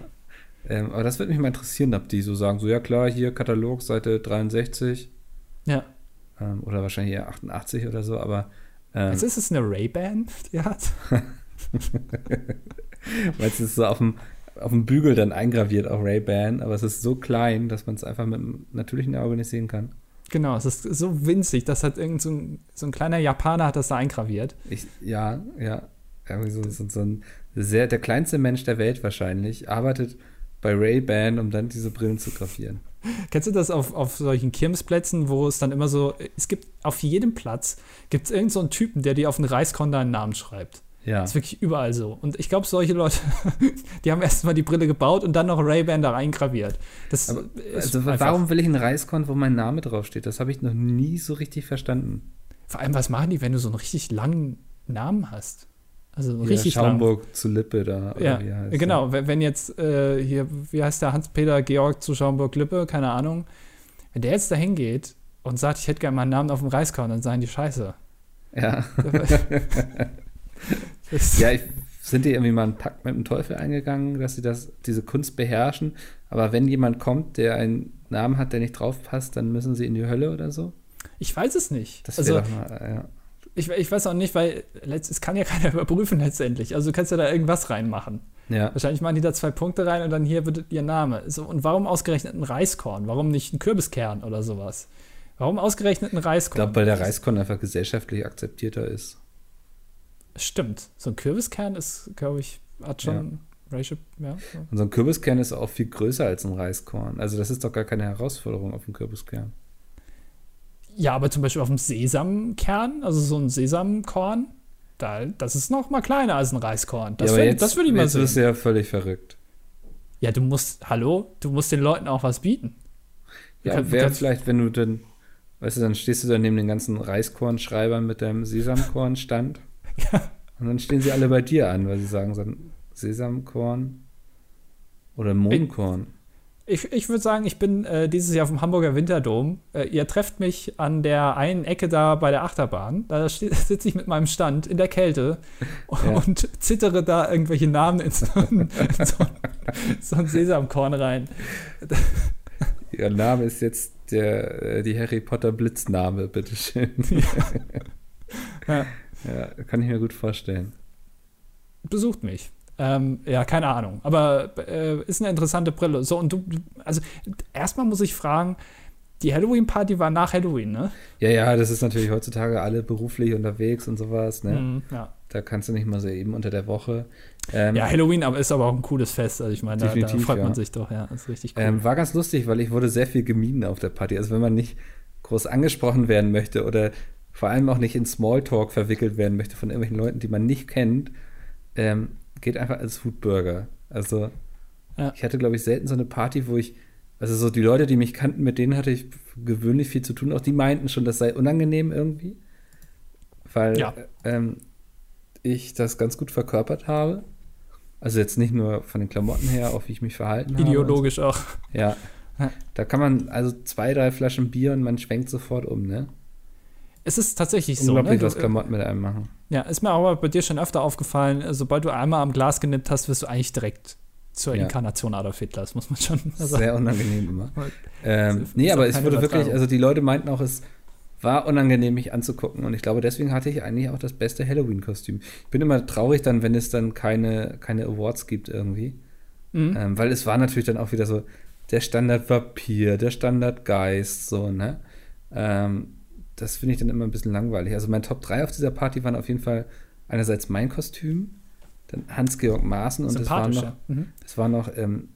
Ähm, aber das würde mich mal interessieren, ob die so sagen: So, ja klar, hier Katalog, Seite 63. Ja. Ähm, oder wahrscheinlich eher 88 oder so, aber ähm, also ist es eine Ray-Ban, die hat? (laughs) Weil es ist so auf dem, auf dem Bügel dann eingraviert, auch Ray-Ban, aber es ist so klein, dass man es einfach mit einem natürlichen Auge nicht sehen kann. Genau, es ist so winzig, das hat irgend so ein, so ein kleiner Japaner hat das da eingraviert. Ich, ja, ja. Irgendwie so, so, so ein sehr, der kleinste Mensch der Welt wahrscheinlich, arbeitet bei Ray-Ban, um dann diese Brillen zu grafieren. Kennst du das auf, auf solchen Kirmesplätzen, wo es dann immer so, es gibt auf jedem Platz, gibt es irgendeinen so Typen, der dir auf den Reiskorn deinen Namen schreibt. Ja. Das ist wirklich überall so. Und ich glaube, solche Leute, (laughs) die haben erstmal die Brille gebaut und dann noch Ray-Ban da reingraviert. Das Aber, also warum will ich einen Reiskorn, wo mein Name draufsteht? Das habe ich noch nie so richtig verstanden. Vor allem, was machen die, wenn du so einen richtig langen Namen hast? Also ja, richtig Schaumburg lang. zu Lippe da. Ja, heißt, genau. Ja. Wenn jetzt äh, hier, wie heißt der, Hans-Peter Georg zu Schaumburg-Lippe, keine Ahnung. Wenn der jetzt da hingeht und sagt, ich hätte gerne meinen Namen auf dem Reiskorn, dann sagen die Scheiße. Ja. (laughs) ja, ich, sind die irgendwie mal einen Pakt mit dem Teufel eingegangen, dass sie das, diese Kunst beherrschen. Aber wenn jemand kommt, der einen Namen hat, der nicht drauf passt, dann müssen sie in die Hölle oder so? Ich weiß es nicht. Das also, mal, ja ich, ich weiß auch nicht, weil es kann ja (laughs) keiner überprüfen letztendlich. Also du kannst ja da irgendwas reinmachen. Ja. Wahrscheinlich machen die da zwei Punkte rein und dann hier wird ihr Name. So, und warum ausgerechnet ein Reiskorn? Warum nicht ein Kürbiskern oder sowas? Warum ausgerechnet ein Reiskorn? Ich glaube, weil der Reiskorn einfach gesellschaftlich akzeptierter ist. Stimmt. So ein Kürbiskern ist, glaube ich, hat schon Ratio, ja. so. Und so ein Kürbiskern ist auch viel größer als ein Reiskorn. Also das ist doch gar keine Herausforderung auf dem Kürbiskern. Ja, aber zum Beispiel auf dem Sesamkern, also so ein Sesamkorn, da, das ist noch mal kleiner als ein Reiskorn. Das, ja, jetzt, das würde ich mal jetzt sehen. bist du ja völlig verrückt. Ja, du musst, hallo, du musst den Leuten auch was bieten. Du Ja, wäre vielleicht, wenn du dann, weißt du, dann stehst du da neben den ganzen Reiskornschreibern mit deinem Sesamkornstand. (laughs) Und dann stehen sie alle bei dir an, weil sie sagen so ein Sesamkorn oder Mohnkorn. Ich, ich würde sagen, ich bin äh, dieses Jahr vom Hamburger Winterdom. Äh, ihr trefft mich an der einen Ecke da bei der Achterbahn. Da (laughs) sitze ich mit meinem Stand in der Kälte Ja. und zittere da irgendwelche Namen in so ein, in so so ein Sesamkorn rein. (laughs) Ihr Name ist jetzt der, äh, die Harry Potter Blitzname, bitteschön. (laughs) Ja. Ja, kann ich mir gut vorstellen. Besucht mich. Ähm, ja, keine Ahnung. Aber äh, ist eine interessante Brille. So, und du, also erstmal muss ich fragen, die Halloween-Party war nach Halloween, ne? Ja, ja, das ist natürlich heutzutage alle beruflich unterwegs und sowas, ne? Mhm, ja. Da kannst du nicht mal so eben unter der Woche. Ähm, ja, Halloween aber ist aber auch ein cooles Fest. Also ich meine, da, da Definitiv, freut man ja. sich doch, ja. Das ist richtig cool. Ähm, war ganz lustig, weil ich wurde sehr viel gemieden auf der Party. Also wenn man nicht groß angesprochen werden möchte oder vor allem auch nicht in Smalltalk verwickelt werden möchte von irgendwelchen Leuten, die man nicht kennt, ähm, geht einfach als Foodburger. Also Ja. ich hatte, glaube ich, selten so eine Party, wo ich, also so die Leute, die mich kannten, mit denen hatte ich gewöhnlich viel zu tun. Auch die meinten schon, das sei unangenehm irgendwie, weil Ja. ähm, ich das ganz gut verkörpert habe. Also jetzt nicht nur von den Klamotten her, auch wie ich mich verhalten habe. Ideologisch auch. Ja. Da kann man also zwei, drei Flaschen Bier und man schwenkt sofort um, ne? Es ist tatsächlich so. Unglaublich, Ne? was Klamotten mit einem machen. ja, ist mir aber bei dir schon öfter aufgefallen, sobald du einmal am Glas genippt hast, wirst du eigentlich direkt zur Ja. Inkarnation Adolf Hitlers, muss man schon sagen. Sehr unangenehm immer. Ähm, nee, aber es wurde wirklich, also die Leute meinten auch, es war unangenehm, mich anzugucken. Und ich glaube, deswegen hatte ich eigentlich auch das beste Halloween-Kostüm. Ich bin immer traurig dann, wenn es dann keine, keine Awards gibt irgendwie. Mhm. Ähm, weil es war natürlich dann auch wieder so der Standard Vampir, der Standard Geist, so, ne? Ähm, das finde ich dann immer ein bisschen langweilig. Also mein Top 3 auf dieser Party waren auf jeden Fall einerseits mein Kostüm, dann Hans-Georg Maaßen und es war noch. Mhm. es war noch ähm,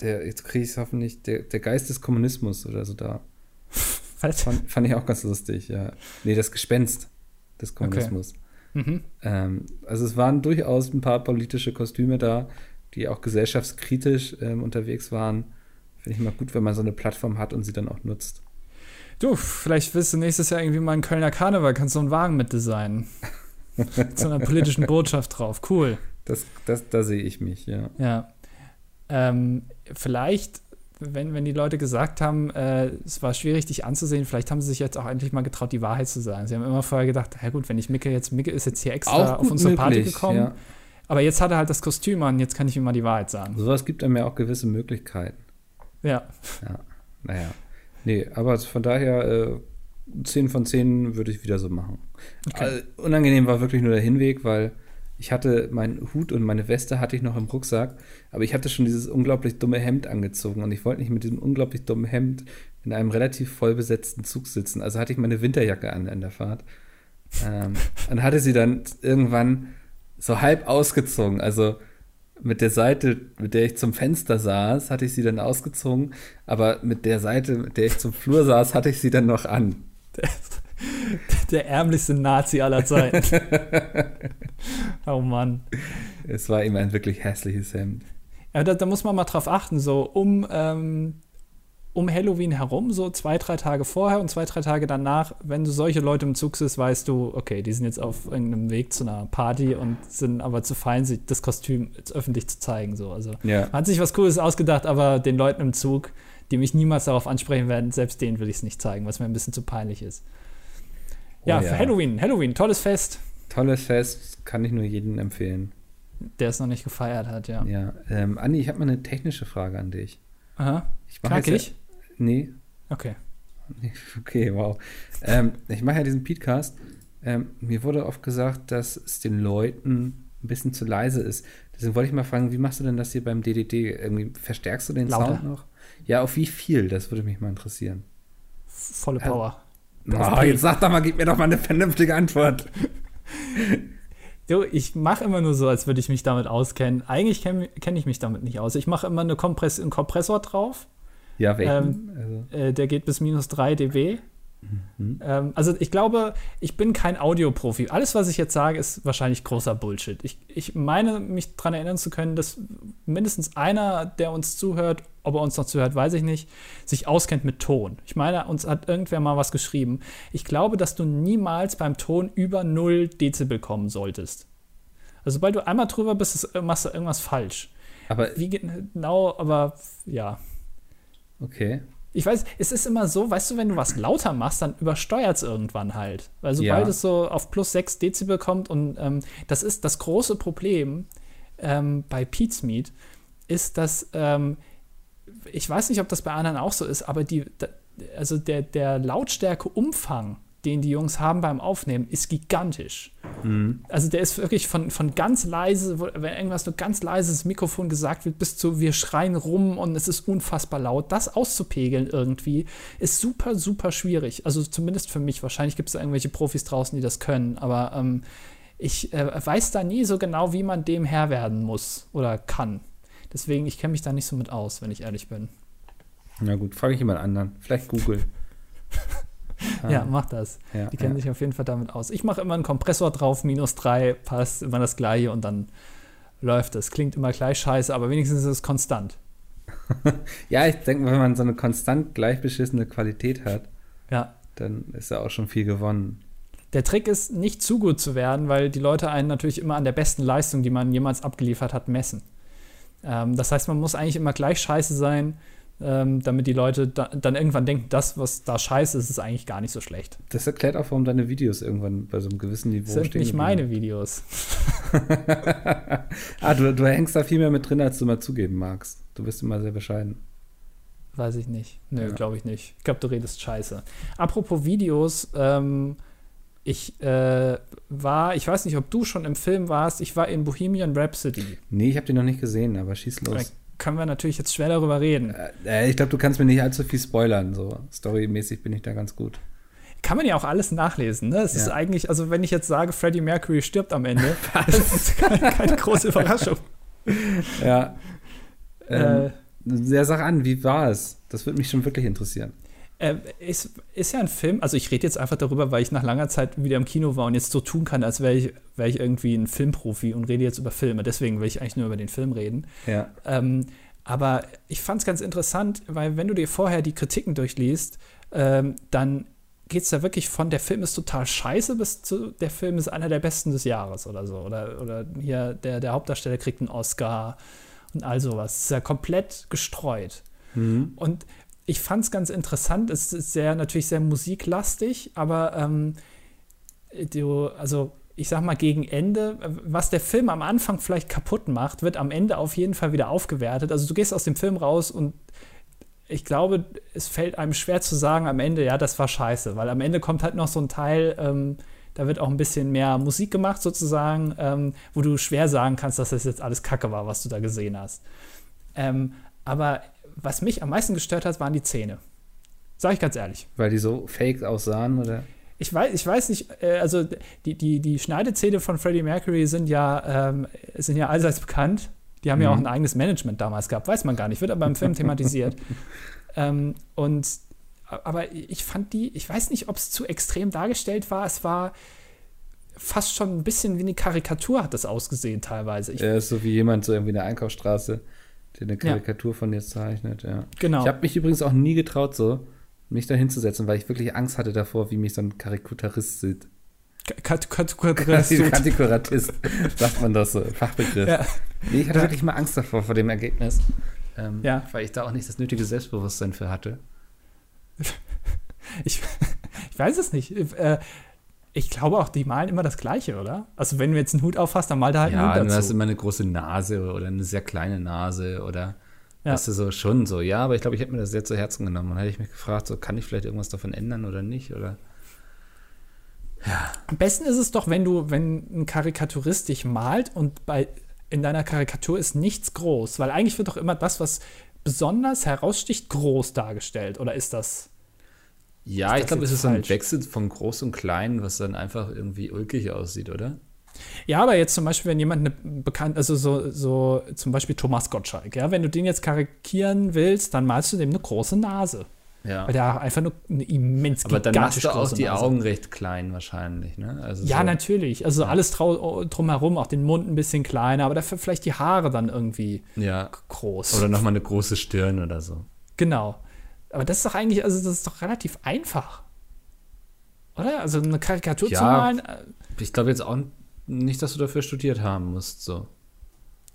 der, jetzt kriege ich es hoffentlich, der, der Geist des Kommunismus oder so da. (laughs) Was? Fand, fand ich auch ganz lustig, ja. Nee, das Gespenst des Kommunismus. Mhm. Ähm, also es waren durchaus ein paar politische Kostüme da, die auch gesellschaftskritisch ähm, unterwegs waren. Finde ich mal gut, wenn man so eine Plattform hat und sie dann auch nutzt. Du, vielleicht willst du nächstes Jahr irgendwie mal einen Kölner Karneval, kannst du einen Wagen mit designen. mit so einer politischen Botschaft drauf. Cool. Das, das, da sehe ich mich, ja. Ja. Ähm, vielleicht, wenn, wenn die Leute gesagt haben, äh, es war schwierig, dich anzusehen, vielleicht haben sie sich jetzt auch endlich mal getraut, die Wahrheit zu sagen. Sie haben immer vorher gedacht, ja gut, wenn ich Micke jetzt, Micke ist jetzt hier extra auf unsere Party gekommen, ja. aber jetzt hat er halt das Kostüm an, jetzt kann ich ihm mal die Wahrheit sagen. Sowas gibt einem ja auch gewisse Möglichkeiten. Ja. Naja. Nee, aber von daher, äh, 10 von 10 würde ich wieder so machen. Okay. Äh, unangenehm war wirklich nur der Hinweg, weil ich hatte meinen Hut und meine Weste hatte ich noch im Rucksack, aber ich hatte schon dieses unglaublich dumme Hemd angezogen und ich wollte nicht mit diesem unglaublich dummen Hemd in einem relativ voll besetzten Zug sitzen. Also hatte ich meine Winterjacke an in der Fahrt ähm, und hatte sie dann irgendwann so halb ausgezogen. Also mit der Seite, mit der ich zum Fenster saß, hatte ich sie dann ausgezogen, aber mit der Seite, mit der ich zum Flur saß, hatte ich sie dann noch an. (laughs) Der ärmlichste Nazi aller Zeiten. (laughs) oh Mann. Es war ihm ein wirklich hässliches Hemd. Ja, da, da muss man mal drauf achten, so um, ähm, um Halloween herum, so zwei, drei Tage vorher und zwei, drei Tage danach, wenn du solche Leute im Zug siehst, weißt du, okay, die sind jetzt auf irgendeinem Weg zu einer Party und sind aber zu fein, sich das Kostüm jetzt öffentlich zu zeigen. So. Also Ja. man hat sich was Cooles ausgedacht, aber den Leuten im Zug, die mich niemals darauf ansprechen werden, selbst denen will ich es nicht zeigen, was mir ein bisschen zu peinlich ist. Ja, Oh für ja. Halloween, Halloween, tolles Fest, Tolles Fest, kann ich nur jedem empfehlen. der es noch nicht gefeiert hat, ja. Ja. Ähm, Andi, ich habe mal eine technische Frage an dich. Aha. Ich mache jetzt nee, Okay. (laughs) okay, wow. ähm, ich mache ja diesen Podcast. Ähm, mir wurde oft gesagt, dass es den Leuten ein bisschen zu leise ist. Deswegen wollte ich mal fragen, wie machst du denn das hier beim DDD? Irgendwie verstärkst du den Lauter. Sound noch? Ja, auf wie viel? Das würde mich mal interessieren. Volle Also- Power. Oh, jetzt sag doch mal, gib mir doch mal eine vernünftige Antwort. (laughs) Du, ich mache immer nur so, als würde ich mich damit auskennen. Eigentlich kenne kenn ich mich damit nicht aus. Ich mache immer eine Kompress einen Kompressor drauf. Ja, welchen? Ähm, also. äh, der geht bis minus 3 dB. Mhm. Ähm, also ich glaube, ich bin kein Audioprofi. Alles, was ich jetzt sage, ist wahrscheinlich großer Bullshit. Ich, ich meine, mich daran erinnern zu können, dass mindestens einer, der uns zuhört, ob er uns noch zuhört, weiß ich nicht, sich auskennt mit Ton. Ich meine, uns hat irgendwer mal was geschrieben. Ich glaube, dass du niemals beim Ton über 0 Dezibel kommen solltest. Also sobald du einmal drüber bist, machst du irgendwas falsch. Aber wie genau, aber ja. Okay. Ich weiß, es ist immer so, weißt du, wenn du was lauter machst, dann übersteuert es irgendwann halt. Weil sobald ja. es so auf plus 6 Dezibel kommt und ähm, das ist das große Problem ähm, bei Pete's Meat, ist, dass ähm, ich weiß nicht, ob das bei anderen auch so ist, aber die, also der, der Lautstärkeumfang den die Jungs haben beim Aufnehmen, ist gigantisch. Mhm. Also der ist wirklich von, von ganz leise, wenn irgendwas nur ganz leises Mikrofon gesagt wird, bis zu wir schreien rum und es ist unfassbar laut. Das auszupegeln irgendwie ist super, super schwierig. Also zumindest für mich. Wahrscheinlich gibt es irgendwelche Profis draußen, die das können, aber ähm, ich äh, weiß da nie so genau, wie man dem Herr werden muss oder kann. Deswegen, ich kenne mich da nicht so mit aus, wenn ich ehrlich bin. Na gut, frage ich jemand anderen. Vielleicht Google. (laughs) ja, mach das. Ja, die kennen ja. sich auf jeden Fall damit aus. Ich mache immer einen Kompressor drauf, minus drei, passt immer das gleiche und dann läuft es. Klingt immer gleich scheiße, aber wenigstens ist es konstant. (laughs) ja, ich denke, wenn man so eine konstant gleich beschissene Qualität hat, ja. dann ist ja auch schon viel gewonnen. Der Trick ist, nicht zu gut zu werden, weil die Leute einen natürlich immer an der besten Leistung, die man jemals abgeliefert hat, messen. Ähm, das heißt, man muss eigentlich immer gleich scheiße sein, ähm, damit die Leute da, dann irgendwann denken, das, was da scheiße ist, ist eigentlich gar nicht so schlecht. Das erklärt auch, warum deine Videos irgendwann bei so einem gewissen Niveau das sind stehen. nicht meine Videos. (laughs) ah, du, du hängst da viel mehr mit drin, als du mal zugeben magst. Du bist immer sehr bescheiden. Weiß ich nicht. Nö, ja. glaube ich nicht. Ich glaube, du redest scheiße. Apropos Videos, ähm, ich äh, war, ich weiß nicht, ob du schon im Film warst, ich war in Bohemian Rhapsody. Nee, ich habe den noch nicht gesehen, aber schieß los können wir natürlich jetzt schwer darüber reden. Äh, ich glaube, du kannst mir nicht allzu viel spoilern. So storymäßig bin ich da ganz gut. Kann man ja auch alles nachlesen. Ne? Es ja. ist eigentlich, also wenn ich jetzt sage, Freddie Mercury stirbt am Ende, (laughs) das ist keine, keine große Überraschung. Ja. Ähm, äh, sag an, wie war es? Das würde mich schon wirklich interessieren. Äh, ist, ist ja ein Film, also ich rede jetzt einfach darüber, weil ich nach langer Zeit wieder im Kino war und jetzt so tun kann, als wäre ich, wär ich irgendwie ein Filmprofi und rede jetzt über Filme. Deswegen will ich eigentlich nur über den Film reden. Ja. Ähm, aber ich fand es ganz interessant, weil wenn du dir vorher die Kritiken durchliest, ähm, dann geht es da wirklich von der Film ist total scheiße bis zu der Film ist einer der besten des Jahres oder so. Oder, oder hier der, der Hauptdarsteller kriegt einen Oscar und all sowas. Es ist ja komplett gestreut. Mhm. Und ich fand es ganz interessant. Es ist sehr, natürlich sehr musiklastig, aber ähm, du, also ich sag mal, gegen Ende, was der Film am Anfang vielleicht kaputt macht, wird am Ende auf jeden Fall wieder aufgewertet. Also du gehst aus dem Film raus und ich glaube, es fällt einem schwer zu sagen am Ende, ja, das war scheiße, weil am Ende kommt halt noch so ein Teil, ähm, da wird auch ein bisschen mehr Musik gemacht sozusagen, ähm, wo du schwer sagen kannst, dass das jetzt alles Kacke war, was du da gesehen hast. Ähm, aber was mich am meisten gestört hat, waren die Zähne. Sag ich ganz ehrlich. Weil die so fake aussahen, oder? Ich weiß, ich weiß nicht, äh, also die, die, die Schneidezähne von Freddie Mercury sind ja, ähm, sind ja allseits bekannt. Die haben mhm. ja auch ein eigenes Management damals gehabt, weiß man gar nicht, wird aber im Film (laughs) thematisiert. ähm, und aber ich fand die, ich weiß nicht, ob es zu extrem dargestellt war. Es war fast schon ein bisschen wie eine Karikatur hat das ausgesehen teilweise. Ich, ja, so wie jemand so irgendwie in der Einkaufsstraße der eine Karikatur ja. von dir zeichnet, ja. Genau. Ich habe mich übrigens auch nie getraut, so mich da hinzusetzen, weil ich wirklich Angst hatte davor, wie mich so ein Karikaturist sieht. (laughs) Karikaturist. sagt man das so, Fachbegriff. Ja. Nee, ich hatte wirklich mal Angst davor, vor dem Ergebnis. Ähm, ja. Weil ich da auch nicht das nötige Selbstbewusstsein für hatte. (laughs) ich, (laughs) ich weiß es nicht. Äh, ich glaube auch, die malen immer das Gleiche, oder? Also, wenn du jetzt einen Hut aufhast, dann malt er halt ja, einen Hut dazu. Ja, dann hast du immer eine große Nase oder eine sehr kleine Nase oder ja. Weißt du, so schon so. Ja, aber ich glaube, ich hätte mir das sehr zu Herzen genommen. Und hätte ich mich gefragt, so, kann ich vielleicht irgendwas davon ändern oder nicht? Oder. Ja. Am besten ist es doch, wenn du, wenn ein Karikaturist dich malt und bei, in deiner Karikatur ist nichts groß. Weil eigentlich wird doch immer das, was besonders heraussticht, groß dargestellt. Oder ist das Ja, ich glaube, es ist so ein? Wechsel von groß und klein, was dann einfach irgendwie ulkig aussieht, oder? Ja, aber jetzt zum Beispiel, wenn jemand eine bekannt, also so, so zum Beispiel Thomas Gottschalk, ja, wenn du den jetzt karikieren willst, dann malst du dem eine große Nase. Ja. Weil der einfach nur eine immens Aber dann machst du auch die Nase. Augen recht klein wahrscheinlich, ne? Also Ja, so, natürlich. Also alles trau drumherum, auch den Mund ein bisschen kleiner, aber dafür vielleicht die Haare dann irgendwie Ja. groß. Oder nochmal eine große Stirn oder so. Genau. Aber das ist doch eigentlich, also das ist doch relativ einfach. Oder? Also eine Karikatur Ja. zu malen, äh, Ich glaube jetzt auch nicht, dass du dafür studiert haben musst, so.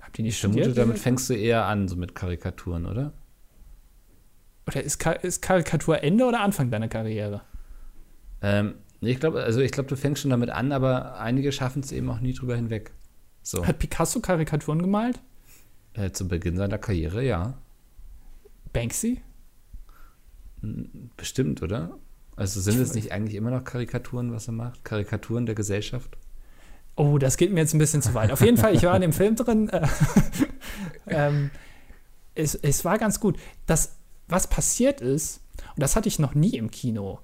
habt ihr nicht Ich vermute, studiert? damit fängst du eher an, so mit Karikaturen, oder? Oder ist, Ka ist Karikatur Ende oder Anfang deiner Karriere? Ähm, nee, ich glaube, also ich glaube, du fängst schon damit an, aber einige schaffen es eben auch nie drüber hinweg. So. Hat Picasso Karikaturen gemalt? Äh, zu Beginn seiner Karriere, ja. Banksy? Bestimmt, oder? Also sind es nicht eigentlich immer noch Karikaturen, was er macht? Karikaturen der Gesellschaft? Oh, das geht mir jetzt ein bisschen zu weit. Auf jeden Fall, ich war in dem Film drin. Äh, (laughs) ähm, es, es war ganz gut. Das, was passiert ist, und das hatte ich noch nie im Kino,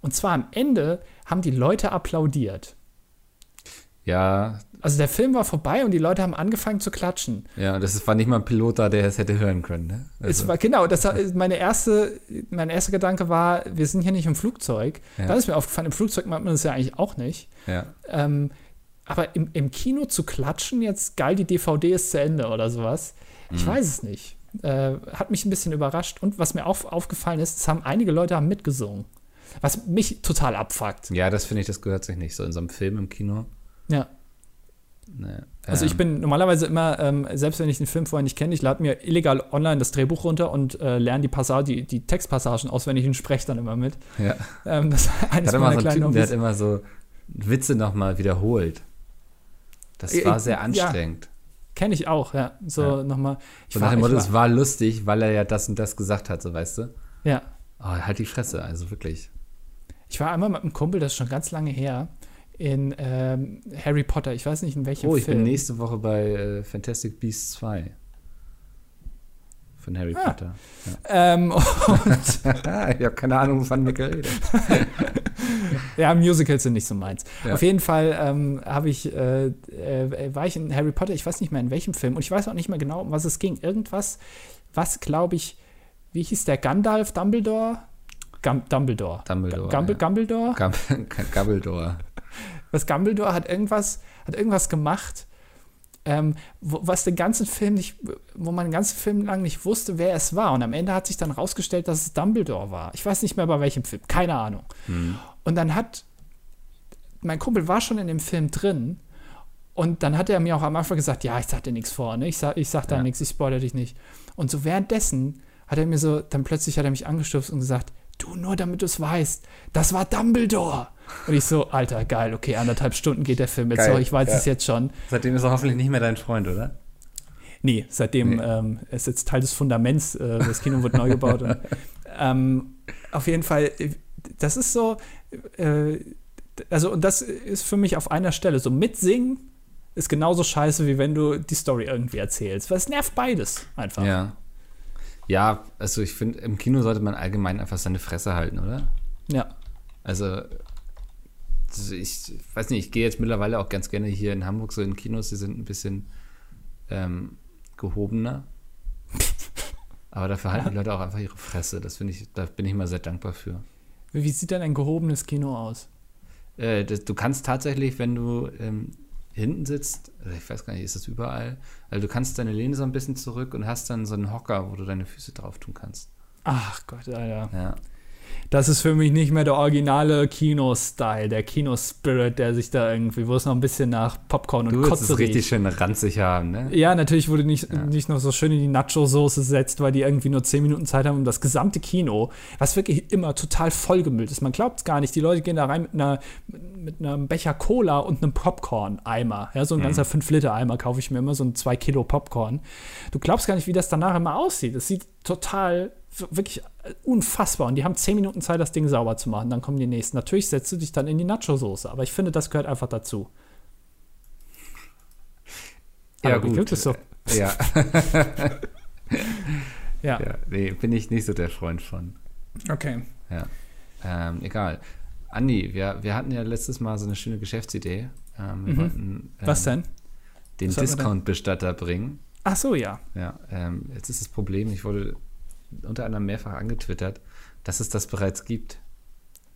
und zwar am Ende haben die Leute applaudiert. Ja, Also der Film war vorbei und die Leute haben angefangen zu klatschen. ja, das war nicht mal ein Pilot da, der es hätte hören können, ne? Es Also, war genau, das war, meine erste, mein erster Gedanke war, wir sind hier nicht im Flugzeug. Ja. Dann ist mir aufgefallen, im Flugzeug macht man das ja eigentlich auch nicht. ja. Ähm, aber im, im Kino zu klatschen, jetzt geil, die DVD ist zu Ende oder sowas, ich weiß es nicht. Äh, hat mich ein bisschen überrascht. Und was mir auch aufgefallen ist, es haben einige Leute haben mitgesungen. Was mich total abfuckt. ja, das finde ich, das gehört sich nicht. So in so einem Film im Kino. Ja. Ne, Also ich ähm, bin normalerweise immer, ähm, selbst wenn ich den Film vorher nicht kenne, ich lade mir illegal online das Drehbuch runter und äh, lerne die, Passage, die, die Textpassagen auswendig und spreche dann immer mit. Ja. Ähm, das ist eines meiner so einen kleinen Typen, der hat immer so Witze nochmal wiederholt. Das Äh, war äh, sehr ja. anstrengend. Kenne ich auch, ja. So Ja. nochmal. Ich So war, nach dem Motto, es war lustig, weil er ja das und das gesagt hat, so weißt du. ja. Oh, halt die Fresse, also wirklich. Ich war einmal mit einem Kumpel, das ist schon ganz lange her, in ähm, Harry Potter. Ich weiß nicht, in welchem Oh, ich Film. bin nächste Woche bei äh, Fantastic Beasts 2. Von Harry Ah. Potter. ähm, (laughs) und, (laughs) ich habe keine Ahnung, wovon wir geredet. (laughs) ja, Musicals sind nicht so meins. Ja. Auf jeden Fall ähm, habe ich, äh, äh, war ich in Harry Potter, ich weiß nicht mehr in welchem Film und ich weiß auch nicht mehr genau, um was es ging. Irgendwas, was glaube ich, wie hieß der Gandalf Dumbledore? Gum Dumbledore. Dumbledore, Gumble, ja. Dumbledore? Gab Gabbledor. Was Dumbledore hat irgendwas, hat irgendwas gemacht, ähm, wo, was den ganzen Film nicht, wo man den ganzen Film lang nicht wusste, wer es war. Und am Ende hat sich dann rausgestellt, dass es Dumbledore war. Ich weiß nicht mehr bei welchem Film, keine Ahnung. Und dann hat, mein Kumpel war schon in dem Film drin und dann hat er mir auch am Anfang gesagt, ja, ich sag dir nichts vor, ne? ich, sag, ich sag da Ja. nichts, ich spoilere dich nicht. Und so währenddessen hat er mir so, dann plötzlich hat er mich angestupst und gesagt, du, nur damit du es weißt, das war Dumbledore. Und ich so, Alter, geil, okay, anderthalb Stunden geht der Film jetzt Geil, so, ich weiß ja. es jetzt schon. Seitdem ist er hoffentlich nicht mehr dein Freund, oder? Nee, seitdem Nee. Ähm, ist jetzt Teil des Fundaments, äh, das Kino wird neu gebaut. Und, (laughs) ähm, auf jeden Fall, äh, das ist so, äh, also und das ist für mich auf einer Stelle so mitsingen ist genauso scheiße, wie wenn du die Story irgendwie erzählst, weil es nervt beides einfach. Ja. Ja, also ich finde, im Kino sollte man allgemein einfach seine Fresse halten, oder? Ja. Also, also ich weiß nicht, ich gehe jetzt mittlerweile auch ganz gerne hier in Hamburg so in Kinos, die sind ein bisschen ähm, gehobener. (laughs) Aber dafür halten die Leute auch einfach ihre Fresse. Das finde ich, da bin ich immer sehr dankbar für. Wie sieht denn ein gehobenes Kino aus? Äh, das, du kannst tatsächlich, wenn du ähm, hinten sitzt, oder ich weiß gar nicht, ist das überall, also du kannst deine Lehne so ein bisschen zurück und hast dann so einen Hocker, wo du deine Füße drauf tun kannst. Ach Gott, Alter. Ja. Das ist für mich nicht mehr der originale Kino-Style, der Kino-Spirit, der sich da irgendwie, wo es noch ein bisschen nach Popcorn und Du Kotze es richtig riecht. schön ranzig haben, ne? Ja, natürlich wurde nicht, Ja. nicht noch so schön in die Nacho-Soße setzt, weil die irgendwie nur 10 Minuten Zeit haben, um das gesamte Kino, was wirklich immer total vollgemüllt ist. Man glaubt es gar nicht. Die Leute gehen da rein mit, einer, mit einem Becher Cola und einem Popcorn-Eimer. Ja, so ein ganzer 5-Liter-Eimer kaufe ich mir immer, so ein 2 Kilo Popcorn. Du glaubst gar nicht, wie das danach immer aussieht. Es sieht total, wirklich unfassbar. Und die haben 10 Minuten Zeit, das Ding sauber zu machen. Dann kommen die nächsten. Natürlich setzt du dich dann in die Nacho-Soße, aber ich finde, das gehört einfach dazu. Ja, aber gut. es so? Ja. (laughs) Ja. ja, nee, bin ich nicht so der Freund von. Okay. Ja. Ähm, egal. Andi, wir, wir hatten ja letztes Mal so eine schöne Geschäftsidee. Ähm, wir wollten ähm, Was denn? den? Discount-Bestatter bringen. Ach so, ja. Ja, ähm, jetzt ist das Problem, ich wurde unter anderem mehrfach angetwittert, dass es das bereits gibt.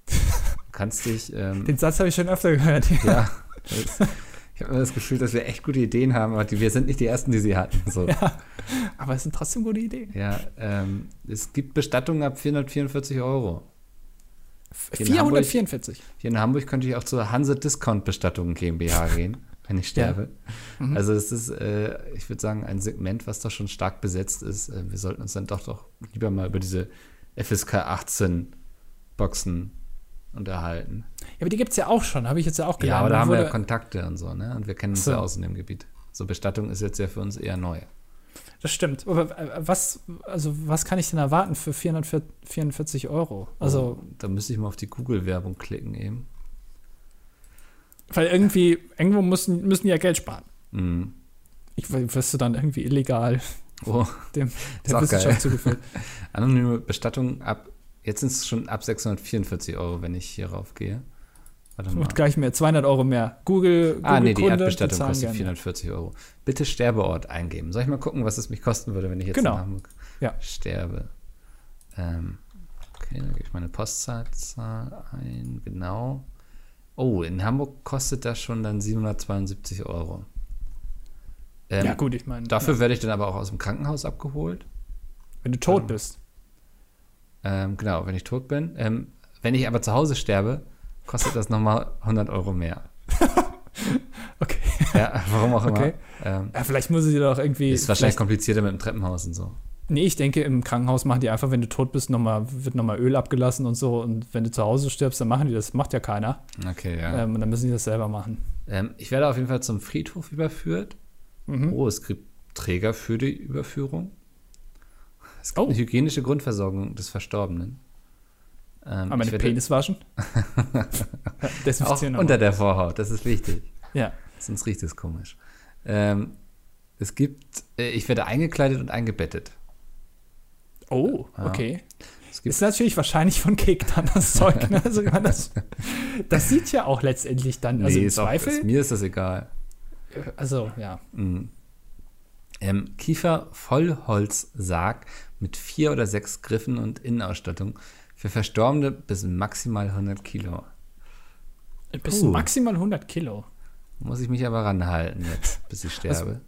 Du (laughs) kannst dich, ähm, Den Satz habe ich schon öfter gehört. ja, das, ich habe immer das Gefühl, dass wir echt gute Ideen haben, aber die, wir sind nicht die Ersten, die sie hatten. So. Ja, Aber es sind trotzdem gute Ideen. ähm, es gibt Bestattungen ab 444 Euro. Hier in 444. Hier in Hamburg könnte ich auch zur Hanse Discount Bestattungen GmbH gehen, wenn ich sterbe. Mhm. Also es ist, äh, ich würde sagen, ein Segment, was doch schon stark besetzt ist. Äh, wir sollten uns dann doch doch lieber mal über diese FSK 18 Boxen unterhalten. Ja, aber die gibt es ja auch schon, habe ich jetzt ja auch Ja, gelernt. aber da haben wir ja Kontakte und so, ne? Und wir kennen uns So. ja aus in dem Gebiet. So Bestattung ist jetzt ja für uns eher neu. Das stimmt. Aber äh, was, also was kann ich denn erwarten für 444 Euro? Also, da müsste ich mal auf die Google-Werbung klicken eben. Weil irgendwie, irgendwo müssen, müssen die ja Geld sparen. Mhm. Ich wirst du dann irgendwie illegal Oh, (laughs) dem Ist der Wissenschaft zugeführt. (laughs) anonyme Bestattung ab, jetzt sind es schon ab 644 Euro, wenn ich hierauf gehe. Warte mal. Und gleich mehr, 200 Euro mehr. Google, Ah, nee, die Erdbestattung kostet gerne. 440 Euro. Bitte Sterbeort eingeben. Soll ich mal gucken, was es mich kosten würde, wenn ich jetzt Genau. in Hamburg Ja. sterbe? Ähm, okay, dann gebe ich meine Postleitzahl ein. Genau. Oh, in Hamburg kostet das schon dann 772 Euro. Ähm, Ja, gut, ich meine, Dafür ja, werde ich dann aber auch aus dem Krankenhaus abgeholt. wenn du tot ähm, bist. Ähm, genau, wenn ich tot bin. Ähm, wenn ich aber zu Hause sterbe, kostet das nochmal 100 Euro mehr. (laughs) Okay. Ja, warum auch immer. Okay. Ähm, Ja, vielleicht muss ich doch irgendwie. ist wahrscheinlich komplizierter mit dem Treppenhaus und so. Nee, ich denke, im Krankenhaus machen die einfach, wenn du tot bist, noch mal, wird nochmal Öl abgelassen und so. Und wenn du zu Hause stirbst, dann machen die das. Macht ja keiner. Okay, ja. Ähm, und dann müssen die das selber machen. Ähm, ich werde auf jeden Fall zum Friedhof überführt. Mhm. Oh, es gibt Träger für die Überführung. Es gibt Oh. eine hygienische Grundversorgung des Verstorbenen. Ähm, Aber werde Penis waschen? (laughs) auch unter der Vorhaut, das ist wichtig. Ja. Sonst riecht es komisch. Ähm, es gibt, äh, ich werde eingekleidet und eingebettet. Oh, Ja. okay. Ist natürlich wahrscheinlich von Kek dann das Zeug. Ne? Also, das, das sieht ja auch letztendlich dann. Also nee, im ist auch, Zweifel. ist, mir ist das egal. also, ja. Mhm. Ähm, Kiefer-Vollholzsarg mit vier oder sechs Griffen und Innenausstattung für Verstorbene bis maximal 100 Kilo. Bis Puh. maximal 100 Kilo. Muss ich mich aber ranhalten jetzt, bis ich (laughs) sterbe.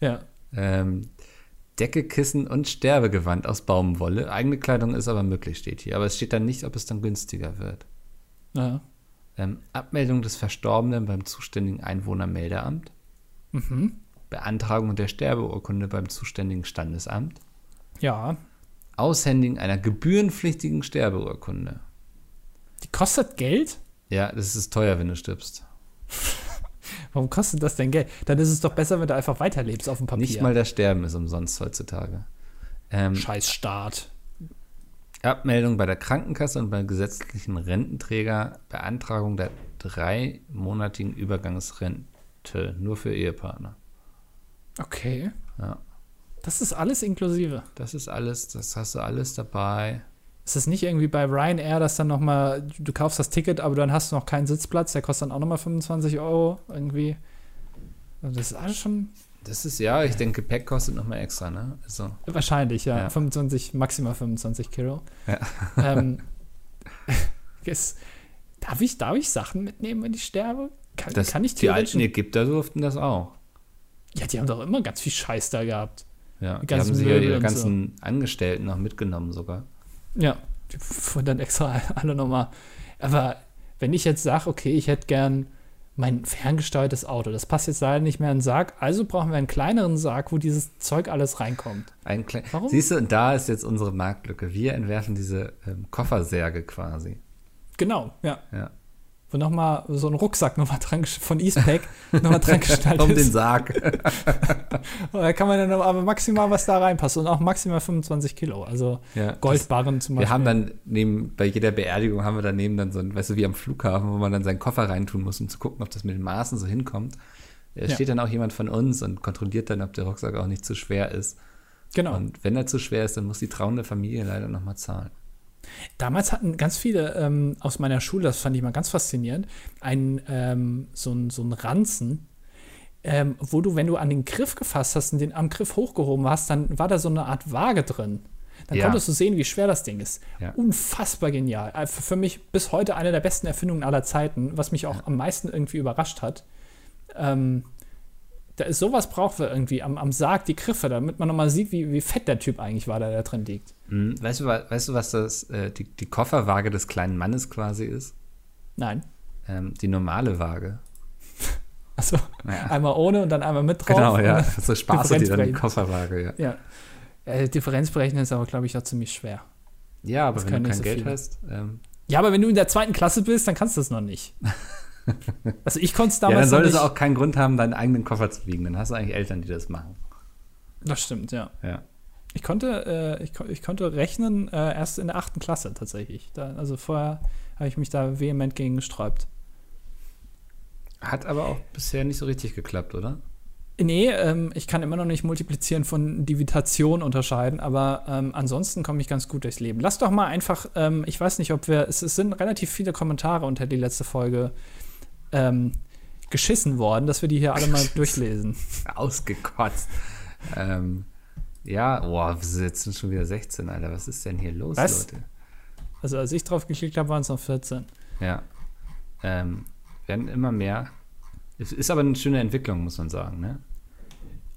Ja. Ähm, Decke, Kissen und Sterbegewand aus Baumwolle. Eigene Kleidung ist aber möglich, steht hier. Aber es steht dann nicht, ob es dann günstiger wird. ja. Ähm, Abmeldung des Verstorbenen beim zuständigen Einwohnermeldeamt. Mhm. Beantragung der Sterbeurkunde beim zuständigen Standesamt. Ja. Aushändigen einer gebührenpflichtigen Sterbeurkunde. Die kostet Geld? Ja, das ist teuer, wenn du stirbst. (laughs) (laughs) Warum kostet das denn Geld? Dann ist es doch besser, wenn du einfach weiterlebst auf dem Papier. Nicht mal das Sterben ist umsonst heutzutage. Ähm, Scheiß Staat. Abmeldung bei der Krankenkasse und beim gesetzlichen Rententräger, Beantragung der dreimonatigen Übergangsrente, nur für Ehepartner. Okay. Ja, Das ist alles inklusive. das ist alles, das hast du alles dabei. Ist das nicht irgendwie bei Ryanair, dass dann nochmal, du kaufst das Ticket, aber dann hast du noch keinen Sitzplatz, der kostet dann auch nochmal 25 Euro irgendwie? Also Das ist alles schon Das ist ja, ich denke, Gepäck kostet nochmal extra, ne? Also, wahrscheinlich, ja. Ja. 25, maximal 25 Kilo. Ja. (laughs) Ähm, (laughs) ist, darf, ich, darf ich Sachen mitnehmen, wenn ich sterbe? Kann, das, kann ich die alten? Ägypter durften das auch. Ja, die haben doch immer ganz viel Scheiß da gehabt. Ja, Die die haben sich ja ihre ganzen Angestellten noch mitgenommen sogar. Ja, die wurden dann extra (laughs) alle nochmal. Aber wenn ich jetzt sage, okay, ich hätte gern mein ferngesteuertes Auto, das passt jetzt leider nicht mehr in den Sarg, also brauchen wir einen kleineren Sarg, wo dieses Zeug alles reinkommt. Ein Warum? Siehst du, und da ist jetzt unsere Marktlücke. Wir entwerfen diese ähm, Koffersärge quasi. Genau, ja. Ja. Wo nochmal so ein Rucksack nochmal dran von Eastpack nochmal dran (laughs) gestaltet um den ist. Sarg. (laughs) Da kann man dann aber maximal was da reinpassen und auch maximal 25 Kilo. Also Ja, das- Goldbarren zum Beispiel. Wir haben dann neben, bei jeder Beerdigung haben wir daneben dann so ein, weißt du, wie am Flughafen, wo man dann seinen Koffer reintun muss, um zu gucken, ob das mit den Maßen so hinkommt. Da Ja. steht dann auch jemand von uns und kontrolliert dann, ob der Rucksack auch nicht zu schwer ist. Genau. Und wenn er zu schwer ist, dann muss die trauende Familie leider nochmal zahlen. Damals hatten ganz viele ähm, aus meiner Schule, das fand ich mal ganz faszinierend, einen, ähm, so, ein, so einen Ranzen, ähm, wo du, wenn du an den Griff gefasst hast und den am Griff hochgehoben hast, dann war da so eine Art Waage drin. Dann Ja. konntest du sehen, wie schwer das Ding ist. Ja. Unfassbar genial. Äh, Für mich bis heute eine der besten Erfindungen aller Zeiten, was mich auch am meisten irgendwie überrascht hat. Ähm, da ist sowas brauchen wir irgendwie am, am Sarg, die Griffe, damit man nochmal sieht, wie, wie fett der Typ eigentlich war, der da drin liegt. Hm, Weißt du, weißt du was das, äh, die, die Kofferwaage des kleinen Mannes quasi ist? Nein. Ähm, die normale Waage. (laughs) Also Ja. einmal ohne und dann einmal mit drauf. Genau, ja. So spaßig die dann die. Kofferwaage, ja. ja. Äh, Differenz berechnen ist aber, glaube ich, auch ziemlich schwer. Ja, aber Das wenn du kein so Geld viele. hast, ähm, Ja, aber wenn du in der zweiten Klasse bist, dann kannst du das noch nicht. (laughs) (laughs) Also ich konnte es ja, damals dann noch solltest du auch keinen Grund haben, deinen eigenen Koffer zu wiegen. Dann hast du eigentlich Eltern, die das machen. das stimmt, ja. Ja. Ich konnte, äh, ich, ich konnte rechnen äh, erst in der achten Klasse tatsächlich. Da, also vorher habe ich mich da vehement gegen gesträubt. Hat aber auch bisher nicht so richtig geklappt, oder? Nee, ähm, ich kann immer noch nicht Multiplizieren von Divitation unterscheiden, aber ähm, ansonsten komme ich ganz gut durchs Leben. Lass doch mal einfach, ähm, ich weiß nicht, ob wir, es, es sind relativ viele Kommentare unter die letzte Folge ähm, geschissen worden, dass wir die hier alle mal (laughs) durchlesen. Ausgekotzt. ähm, ja, boah, wir sind jetzt schon wieder 16, Alter. Was ist denn hier los, Was? Leute? Also als ich drauf geklickt habe, waren es noch 14. Ja. Ähm, werden immer mehr. Es ist aber eine schöne Entwicklung, muss man sagen, ne?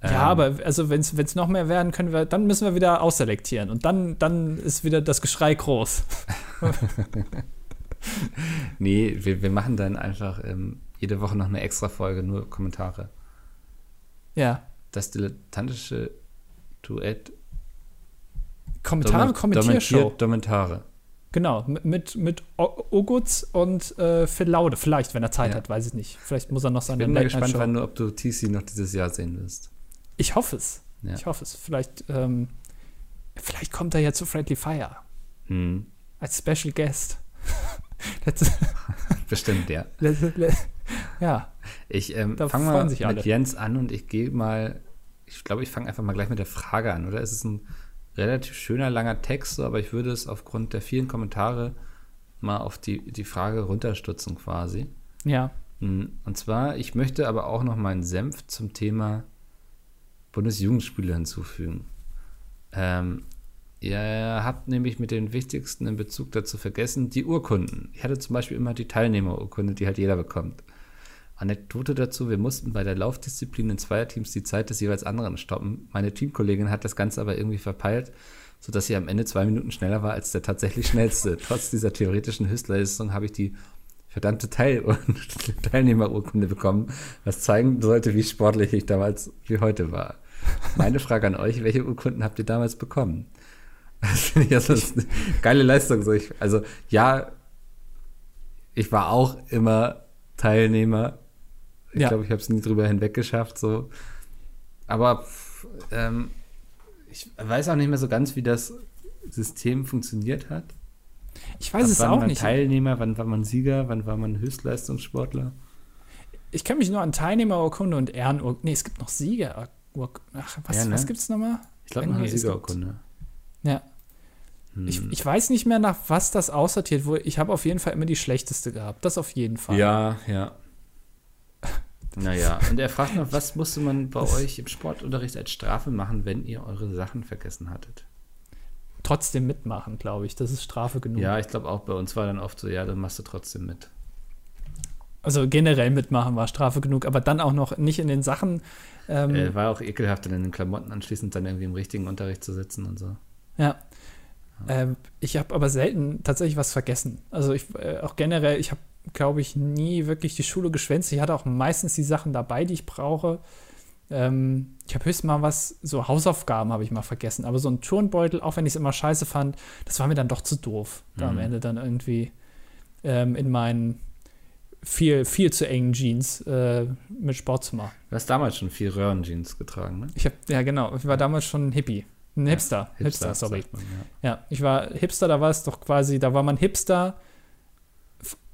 Ähm, Ja, aber also wenn es noch mehr werden, können wir, dann müssen wir wieder ausselektieren und dann, dann ist wieder das Geschrei groß. (laughs) (laughs) (laughs) Nee, wir, wir machen dann einfach ähm, jede Woche noch eine extra Folge, nur Kommentare. Ja. Das dilettantische Duett. Kommentare, Kommentiershow. Kommentare. Genau, mit, mit, Ogutz und äh, Phil Laude. Vielleicht, wenn er Zeit Ja. hat, weiß ich nicht. Vielleicht muss er noch seine Bin mal gespannt, wann du, ob du TC noch dieses Jahr sehen wirst. Ich hoffe es. Ja. Ich hoffe es. Vielleicht, ähm, vielleicht kommt er ja zu Friendly Fire Hm, als Special Guest. Letzte, (laughs) bestimmt, ja. letzte, le, ja, Ich ähm, fange mal mit alle. Jens an und ich gehe mal, ich glaube, ich fange einfach mal gleich mit der Frage an, oder? Es ist ein relativ schöner, langer Text, so, aber ich würde es aufgrund der vielen Kommentare mal auf die, die Frage runterstutzen quasi. ja. Mm, Und zwar, ich möchte aber auch noch meinen Senf zum Thema Bundesjugendspiele hinzufügen. Ähm, ihr habt nämlich mit den wichtigsten in Bezug dazu vergessen, die Urkunden. Ich hatte zum Beispiel immer die Teilnehmerurkunde, die halt jeder bekommt. Anekdote dazu, wir mussten bei der Laufdisziplin in Zweierteams die Zeit des jeweils anderen stoppen. Meine Teamkollegin hat das Ganze aber irgendwie verpeilt, sodass sie am Ende zwei Minuten schneller war als der tatsächlich schnellste. (laughs) Trotz dieser theoretischen Höchstleistung habe ich die verdammte Teil (laughs) Teilnehmerurkunde bekommen, was zeigen sollte, wie sportlich ich damals wie heute war. Meine Frage an euch, welche Urkunden habt ihr damals bekommen? Das finde ich also das ist eine geile Leistung. So ich, also ja, ich war auch immer Teilnehmer. Ich Ja. glaube, ich habe es nie drüber hinweg geschafft. So. Aber ähm, ich weiß auch nicht mehr so ganz, wie das System funktioniert hat. Ich weiß Ab es wann auch man nicht. Teilnehmer, wann war man Sieger, wann war man Höchstleistungssportler? Ich kann mich nur an Teilnehmerurkunde und Ehrenurkunde. Nee, es gibt noch Sieger. Ach, was, Ja, ne? was gibt's nochmal? Ich glaube, noch eine es gibt- Siegerurkunde. Ja. Hm. Ich, ich weiß nicht mehr, nach was das aussortiert wurde. Ich habe auf jeden Fall immer die schlechteste gehabt. Das auf jeden Fall. Ja, ja. (laughs) Naja, und er fragt noch, was musste man bei euch im Sportunterricht als Strafe machen, wenn ihr eure Sachen vergessen hattet? Trotzdem mitmachen, glaube ich. Das ist Strafe genug. Ja, ich glaube auch bei uns war dann oft so, ja, dann machst du trotzdem mit. Also generell mitmachen war Strafe genug, aber dann auch noch nicht in den Sachen. Ähm, Äh, war auch ekelhaft, dann in den Klamotten anschließend dann irgendwie im richtigen Unterricht zu sitzen und so. Ja. Ähm, ich habe aber selten tatsächlich was vergessen. Also ich äh, auch generell, ich habe, glaube ich, nie wirklich die Schule geschwänzt. Ich hatte auch meistens die Sachen dabei, die ich brauche. Ähm, ich habe höchstens mal was, so Hausaufgaben habe ich mal vergessen. Aber so ein Turnbeutel, auch wenn ich es immer scheiße fand, das war mir dann doch zu doof, da am Mhm. Ende dann irgendwie ähm, in meinen viel, viel zu engen Jeans äh, mit Sport zu machen. Du hast damals schon viel Röhrenjeans getragen, ne? Ich habe, ja genau, ich war damals schon ein Hippie. Ein Hipster. Hipster, sorry. sagt man, ja. Ja, ich war Hipster, da war es doch quasi, da war man Hipster.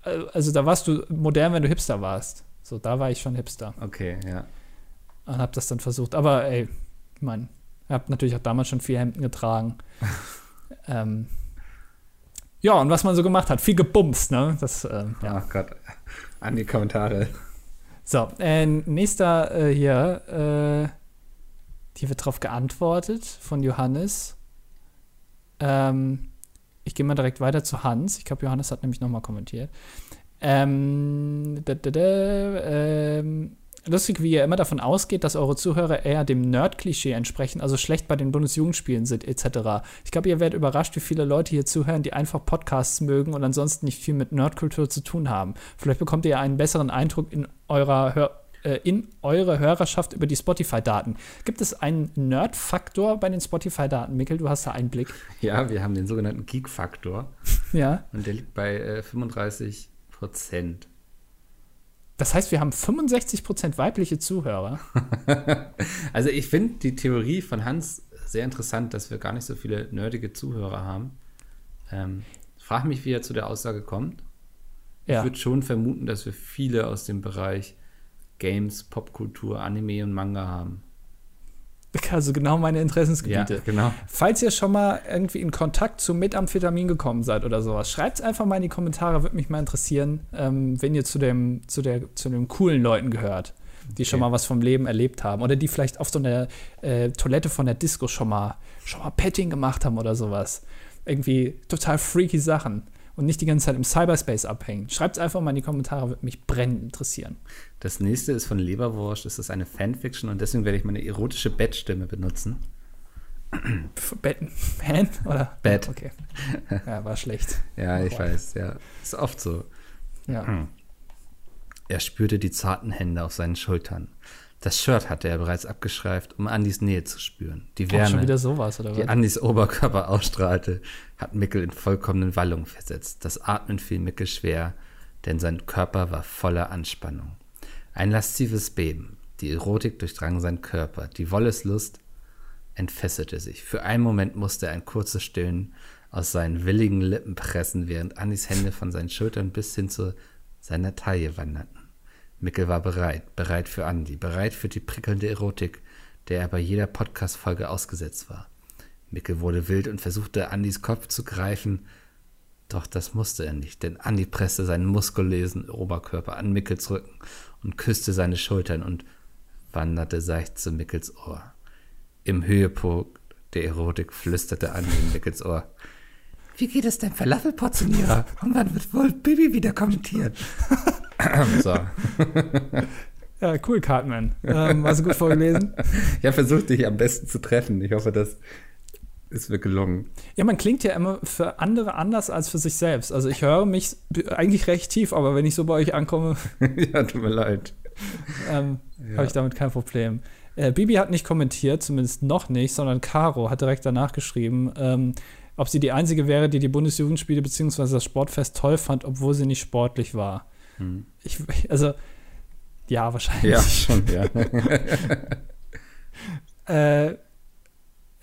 äh, Also da warst du modern, wenn du Hipster warst. So, da war ich schon Hipster Okay, ja. und hab das dann versucht. Aber ey, ich mein, hab natürlich auch damals schon vier Hemden getragen. (laughs) ähm, Ja, und was man so gemacht hat, viel gebumst, ne? Das, äh, ja. Oh Gott, an die Kommentare. So, äh, nächster äh, hier, äh, hier wird drauf geantwortet von Johannes. Ähm, ich gehe mal direkt weiter zu Hans. Ich glaube, Johannes hat nämlich nochmal kommentiert. Ähm, da, da, da, ähm, lustig, wie ihr immer davon ausgeht, dass eure Zuhörer eher dem Nerd-Klischee entsprechen, also schlecht bei den Bundesjugendspielen sind, etc. Ich glaube, ihr werdet überrascht, wie viele Leute hier zuhören, die einfach Podcasts mögen und ansonsten nicht viel mit Nerdkultur zu tun haben. Vielleicht bekommt ihr einen besseren Eindruck in eurer Hör äh, in eure Hörerschaft über die Spotify-Daten. Gibt es einen Nerd-Faktor bei den Spotify-Daten? Mikkel, du hast da einen Blick. (laughs) Ja, wir haben den sogenannten Geek-Faktor. (laughs) ja. Und der liegt bei äh, 35 Prozent. Das heißt, wir haben 65% weibliche Zuhörer. (laughs) also ich finde die Theorie von Hans sehr interessant, dass wir gar nicht so viele nerdige Zuhörer haben. Ähm, frag mich, wie er zu der Aussage kommt. Ja. Ich würde schon vermuten, dass wir viele aus dem Bereich Games, Popkultur, Anime und Manga haben. Also genau meine Interessensgebiete. Ja, genau. Falls ihr schon mal irgendwie in Kontakt zu Methamphetamin gekommen seid oder sowas, schreibt es einfach mal in die Kommentare, würde mich mal interessieren, ähm, wenn ihr zu dem, zu, der, zu den coolen Leuten gehört, die okay. schon mal was vom Leben erlebt haben oder die vielleicht auf so einer äh, Toilette von der Disco schon mal, schon mal Petting gemacht haben oder sowas. Irgendwie total freaky Sachen und nicht die ganze Zeit im Cyberspace abhängen. Schreibt es einfach mal in die Kommentare, würde mich brennend interessieren. Das nächste ist von Leberwurst. Das ist eine Fanfiction und deswegen werde ich meine erotische Bettstimme benutzen. Bett, Man oder? Bett. Okay. (laughs) Ja, war schlecht. ja, ich weiß, ja. Ist oft so. Ja. Hm. Er spürte die zarten Hände auf seinen Schultern. Das Shirt hatte er bereits abgeschreift, um Andys Nähe zu spüren. Die Wärme, schon wieder sowas, oder die Andys Oberkörper ausstrahlte, hat Mickel in vollkommenen Wallung versetzt. Das Atmen fiel Mickel schwer, denn sein Körper war voller Anspannung. Ein laszives Beben. Die Erotik durchdrang seinen Körper. Die Wolleslust entfesselte sich. Für einen Moment musste er ein kurzes Stöhnen aus seinen willigen Lippen pressen, während Andys Hände von seinen Schultern bis hin zu seiner Taille wanderten. Mickel war bereit, bereit für Andi, bereit für die prickelnde Erotik, der er bei jeder Podcast-Folge ausgesetzt war. Mickel wurde wild und versuchte, Andys Kopf zu greifen, doch das musste er nicht, denn Andi presste seinen muskulösen Oberkörper an Mickels Rücken und küsste seine Schultern und wanderte seicht zu Mickels Ohr. Im Höhepunkt der Erotik flüsterte Andi in Mickels Ohr. Wie geht es deinem Falafelportionierer? Und wann wird wohl Bibi wieder kommentieren? (laughs) so. Ja, cool, Cartman. Ähm, hast du gut vorgelesen? (laughs) Ich habe versucht, dich am besten zu treffen. Ich hoffe, das ist mir gelungen. Ja, man klingt ja immer für andere anders als für sich selbst. Also ich höre mich eigentlich recht tief, aber wenn ich so bei euch ankomme. (laughs) ja, tut mir leid. Ähm, ja. Habe ich damit kein Problem. Äh, Bibi hat nicht kommentiert, zumindest noch nicht, sondern Caro hat direkt danach geschrieben, ähm, ob sie die Einzige wäre, die die Bundesjugendspiele bzw. das Sportfest toll fand, obwohl sie nicht sportlich war. Hm. Ich, also, ja, wahrscheinlich. Ja, schon, ja. (laughs) äh,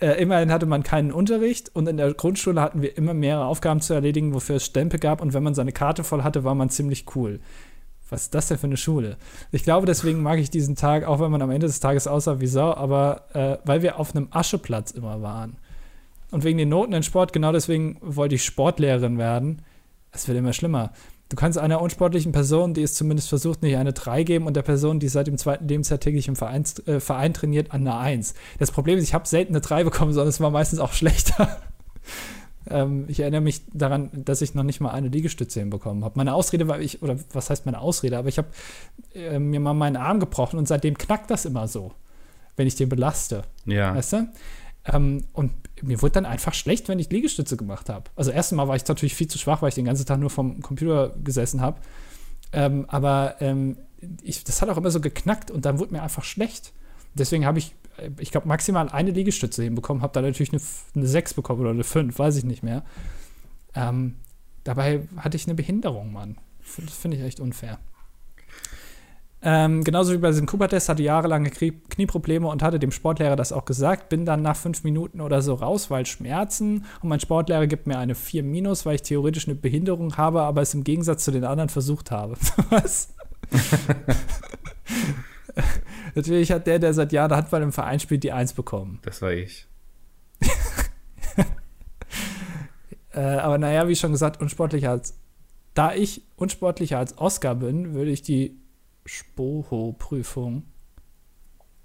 äh, immerhin hatte man keinen Unterricht und in der Grundschule hatten wir immer mehrere Aufgaben zu erledigen, wofür es Stempel gab und wenn man seine Karte voll hatte, war man ziemlich cool. Was ist das denn für eine Schule? Ich glaube, deswegen mag ich diesen Tag, auch wenn man am Ende des Tages aussah wie Sau, aber äh, weil wir auf einem Ascheplatz immer waren. Und wegen den Noten in Sport, genau deswegen wollte ich Sportlehrerin werden. Es wird immer schlimmer. Du kannst einer unsportlichen Person, die es zumindest versucht, nicht eine 3 geben und der Person, die seit dem zweiten Lebensjahr täglich im Verein, äh, Verein trainiert, an eine 1. Das Problem ist, ich habe selten eine 3 bekommen, sondern es war meistens auch (laughs) schlechter. ähm, ich erinnere mich daran, dass ich noch nicht mal eine Liegestütze hinbekommen habe. Meine Ausrede war, ich, oder was heißt meine Ausrede, aber ich habe äh, mir mal meinen Arm gebrochen und seitdem knackt das immer so, wenn ich den belaste. Ja. Weißt du? Ähm, und mir wurde dann einfach schlecht, wenn ich Liegestütze gemacht habe. Also erstens mal war ich natürlich viel zu schwach, weil ich den ganzen Tag nur vom Computer gesessen habe. Ähm, aber ähm, ich, das hat auch immer so geknackt und dann wurde mir einfach schlecht. Deswegen habe ich, äh, ich glaube, maximal eine Liegestütze hinbekommen, habe da natürlich eine, eine 6 bekommen oder eine 5, weiß ich nicht mehr. Ähm, dabei hatte ich eine Behinderung, Mann. Das finde ich echt unfair. Ähm, genauso wie bei diesem Cooper-Test hatte jahrelange Knieprobleme und hatte dem Sportlehrer das auch gesagt. Bin dann nach fünf Minuten oder so raus, weil Schmerzen. Und mein Sportlehrer gibt mir eine 4 minus, weil ich theoretisch eine Behinderung habe, aber es im Gegensatz zu den anderen versucht habe. (laughs) Was? (laughs) Natürlich hat der, der seit Jahren Handball im Verein spielt, die 1 bekommen. Das war ich. (laughs) Äh, aber naja, wie schon gesagt, unsportlicher als. Da ich unsportlicher als Oscar bin, würde ich die Spoho-Prüfung,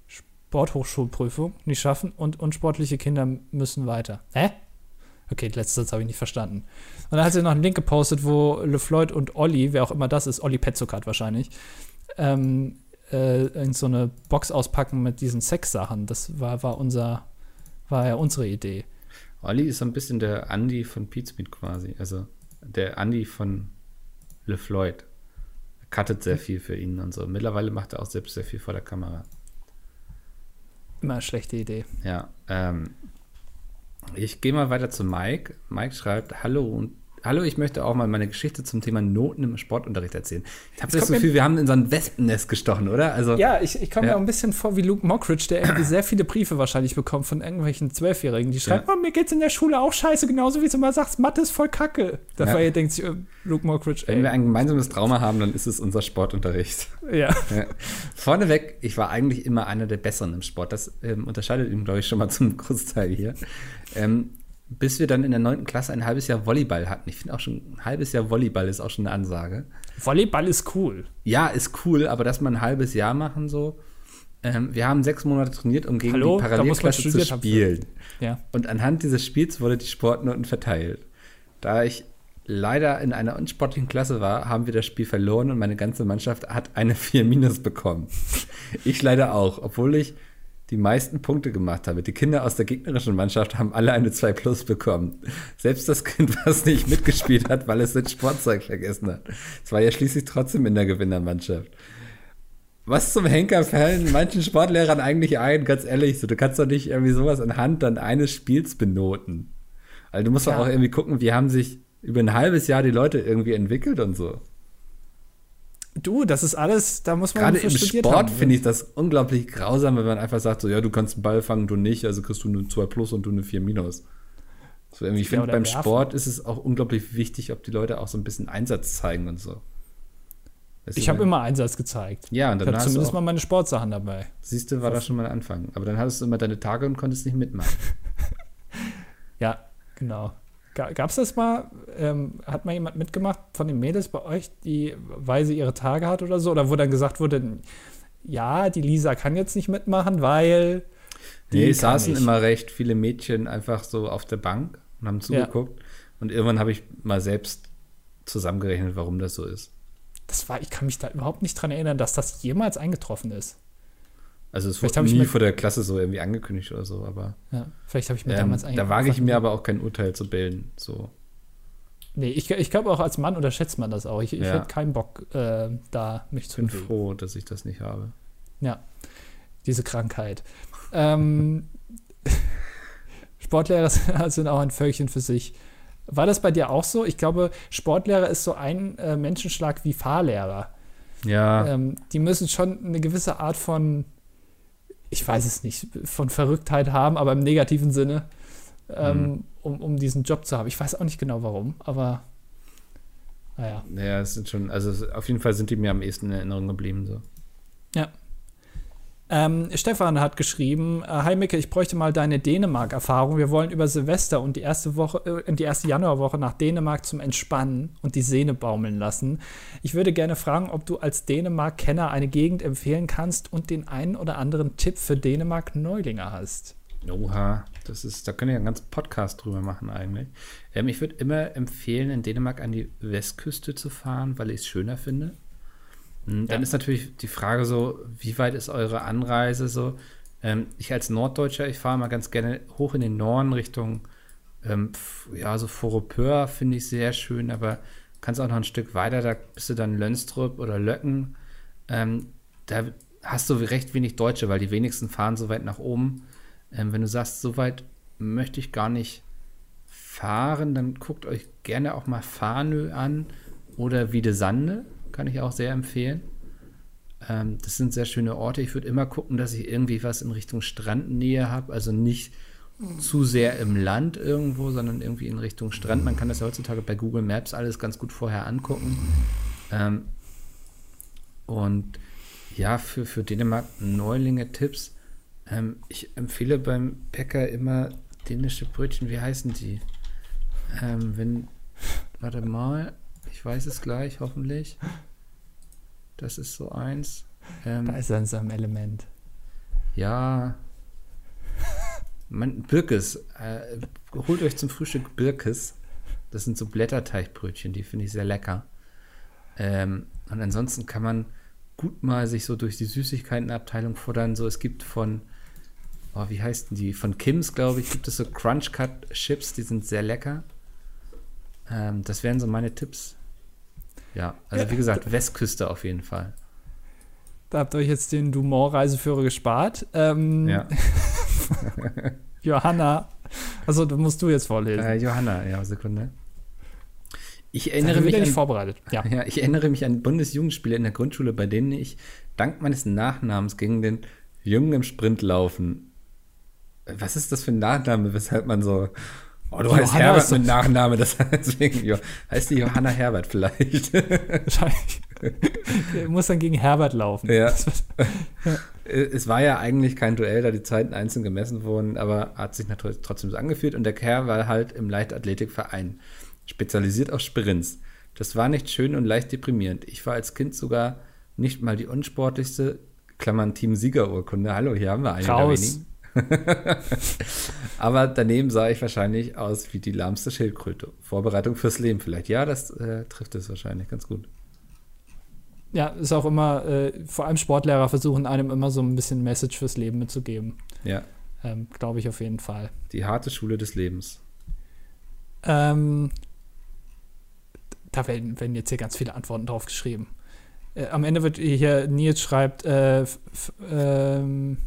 Sporthochschulprüfung, nicht schaffen und unsportliche Kinder müssen weiter. Hä? Okay, letzten Satz habe ich nicht verstanden. Und dann hat sie noch einen Link gepostet, wo LeFloid und Olli, wer auch immer das ist, Olli Petzokat wahrscheinlich, ähm, äh, in so eine Box auspacken mit diesen Sexsachen. Das war, war unser, war ja unsere Idee. Olli ist so ein bisschen der Andy von Pizmeet quasi. Also der Andy von LeFloid. Cuttet sehr viel für ihn und so. Mittlerweile macht er auch selbst sehr viel vor der Kamera. Immer eine schlechte Idee. Ja, ähm, ich gehe mal weiter zu Mike. Mike schreibt: Hallo und Hallo, ich möchte auch mal meine Geschichte zum Thema Noten im Sportunterricht erzählen. Ich habe das Gefühl, wir haben in so ein Wespennest gestochen, oder? Also, ja, ich, ich komme ja. mir auch ein bisschen vor wie Luke Mockridge, der irgendwie sehr viele Briefe wahrscheinlich bekommt von irgendwelchen Zwölfjährigen, die schreiben, ja. oh, mir geht's in der Schule auch scheiße, genauso wie du immer sagst, Mathe ist voll kacke. Dafür ja. denkt sich äh, Luke Mockridge, ey. Wenn wir ein gemeinsames Trauma haben, dann ist es unser Sportunterricht. Ja. ja. Vorneweg, ich war eigentlich immer einer der Besseren im Sport. Das ähm, unterscheidet ihn, glaube ich, schon mal zum Großteil hier. Ähm, bis wir dann in der neunten Klasse ein halbes Jahr Volleyball hatten. Ich finde auch schon, ein halbes Jahr Volleyball ist auch schon eine Ansage. Volleyball ist cool. Ja, ist cool, aber dass man ein halbes Jahr machen so. Ähm, wir haben sechs Monate trainiert, um gegen Hallo? die Parallelklasse zu spielen. Ja. Und anhand dieses Spiels wurde die Sportnoten verteilt. Da ich leider in einer unsportlichen Klasse war, haben wir das Spiel verloren und meine ganze Mannschaft hat eine 4 minus bekommen. ich leider auch, obwohl ich die meisten Punkte gemacht habe. Die Kinder aus der gegnerischen Mannschaft haben alle eine 2 Plus bekommen. Selbst das Kind, (laughs) was nicht mitgespielt hat, weil es sein Sportzeug vergessen hat. Es war ja schließlich trotzdem in der Gewinnermannschaft. Was zum Henker fallen manchen Sportlehrern eigentlich ein, ganz ehrlich, so, du kannst doch nicht irgendwie sowas anhand dann eines Spiels benoten. Also du musst ja. doch auch irgendwie gucken, wie haben sich über ein halbes Jahr die Leute irgendwie entwickelt und so. Du, das ist alles, da muss man Gerade im Sport finde ich das unglaublich grausam, wenn man einfach sagt, so, ja, du kannst einen Ball fangen, du nicht, also kriegst du eine 2 plus und du eine 4 minus. So, irgendwie, ich finde, beim werfen. Sport ist es auch unglaublich wichtig, ob die Leute auch so ein bisschen Einsatz zeigen und so. Weißt ich habe immer Einsatz gezeigt. Ja, und dann ich hast zumindest mal meine Sportsachen dabei. Siehst du, war das schon mal ein Anfang. Aber dann hattest du immer deine Tage und konntest nicht mitmachen. (laughs) ja, genau. Gab es das mal? Ähm, hat mal jemand mitgemacht von den Mädels bei euch, die, weil sie ihre Tage hat oder so? Oder wo dann gesagt wurde, ja, die Lisa kann jetzt nicht mitmachen, weil. Nee, saßen nicht. immer recht viele Mädchen einfach so auf der Bank und haben zugeguckt. Ja. Und irgendwann habe ich mal selbst zusammengerechnet, warum das so ist. Das war, ich kann mich da überhaupt nicht dran erinnern, dass das jemals eingetroffen ist. Also es wurde nie vor der Klasse so irgendwie angekündigt oder so, aber. Ja, vielleicht habe ich mir ähm, damals eigentlich. Da wage ich mir aber auch kein Urteil zu bilden. So. Nee, ich, ich glaube auch als Mann unterschätzt man das auch. Ich, ich ja. hätte keinen Bock, äh, da mich zu Ich bin froh, dass ich das nicht habe. Ja, diese Krankheit. ähm, (laughs) Sportlehrer (laughs) sind auch ein Völkchen für sich. War das bei dir auch so? Ich glaube, Sportlehrer ist so ein äh, Menschenschlag wie Fahrlehrer. Ja. Ähm, die müssen schon eine gewisse Art von ich weiß es nicht, von Verrücktheit haben, aber im negativen Sinne, ähm, mhm. um, um diesen Job zu haben. Ich weiß auch nicht genau warum, aber naja. Naja, es sind schon, also auf jeden Fall sind die mir am ehesten in Erinnerung geblieben. So. Ja. Ähm, Stefan hat geschrieben: äh, Hi Micke, ich bräuchte mal deine Dänemark-Erfahrung. Wir wollen über Silvester und die erste Woche, äh, die erste Januarwoche nach Dänemark zum Entspannen und die Sehne baumeln lassen. Ich würde gerne fragen, ob du als Dänemark-Kenner eine Gegend empfehlen kannst und den einen oder anderen Tipp für Dänemark-Neulinge hast. Oha, das ist, da können wir einen ganzen Podcast drüber machen eigentlich. Ähm, ich würde immer empfehlen, in Dänemark an die Westküste zu fahren, weil ich es schöner finde. Hm, dann ja. ist natürlich die Frage so, wie weit ist eure Anreise so? Ähm, ich als Norddeutscher, ich fahre mal ganz gerne hoch in den Norden Richtung, ähm, ja, so Vorepeur finde ich sehr schön, aber kannst auch noch ein Stück weiter, da bist du dann Lönstrup oder Löcken. Ähm, da hast du recht wenig Deutsche, weil die wenigsten fahren so weit nach oben. Ähm, wenn du sagst, so weit möchte ich gar nicht fahren, dann guckt euch gerne auch mal Farnö an oder Wiedesande kann ich auch sehr empfehlen. Ähm, das sind sehr schöne Orte. Ich würde immer gucken, dass ich irgendwie was in Richtung Strandnähe habe. Also nicht zu sehr im Land irgendwo, sondern irgendwie in Richtung Strand. Man kann das ja heutzutage bei Google Maps alles ganz gut vorher angucken. Ähm, und ja, für, für Dänemark Neulinge Tipps. Ähm, ich empfehle beim Bäcker immer dänische Brötchen. Wie heißen die? Ähm, wenn, warte mal, ich weiß es gleich, hoffentlich. Das ist so eins. Ähm, Da ist er in seinem Element. ja. Man, Birkes. Äh, holt euch zum Frühstück Birkes. Das sind so Blätterteigbrötchen, die finde ich sehr lecker. Ähm, und ansonsten kann man gut mal sich so durch die Süßigkeitenabteilung futtern. So, es gibt von, oh, wie heißt denn die? Von Kims, glaube ich, gibt es so Crunch Cut Chips, die sind sehr lecker. Ähm, das wären so meine Tipps. Ja, also Ja, wie gesagt, Westküste auf jeden Fall. Da habt ihr euch jetzt den Dumont-Reiseführer gespart. Ähm, Ja. (laughs) Johanna, also da musst du jetzt vorlesen. Äh, Johanna, ja, Sekunde. Ich erinnere mich an, vorbereitet. Ja. (laughs) ja, ich erinnere mich an Bundesjugendspiele in der Grundschule, bei denen ich dank meines Nachnamens gegen den Jungen im Sprint laufen. Was ist das für ein Nachname, weshalb man so. Oh, du heißt Johanna Herbert ist doch- mit Nachname, das (laughs) deswegen jo, heißt die Johanna Herbert vielleicht. Wahrscheinlich. Der muss dann gegen Herbert laufen. Ja. Das wird- (laughs) es war ja eigentlich kein Duell, da die Zeiten einzeln gemessen wurden, aber hat sich natürlich trotzdem so angefühlt und der Kerl war halt im Leichtathletikverein, spezialisiert auf Sprints. Das war nicht schön und leicht deprimierend. Ich war als Kind sogar nicht mal die unsportlichste, Klammern Team Siegerurkunde. Hallo, hier haben wir eine der Raus. (laughs) aber daneben sah ich wahrscheinlich aus wie die lahmste Schildkröte. Vorbereitung fürs Leben vielleicht. Ja, das äh, trifft es wahrscheinlich ganz gut. Ja, ist auch immer, äh, vor allem Sportlehrer versuchen einem immer so ein bisschen Message fürs Leben mitzugeben. Ja, Ähm, Glaube ich auf jeden Fall. die harte Schule des Lebens. Ähm, da werden, werden jetzt hier ganz viele Antworten drauf geschrieben. Äh, am Ende wird hier, Nils schreibt, äh, ähm,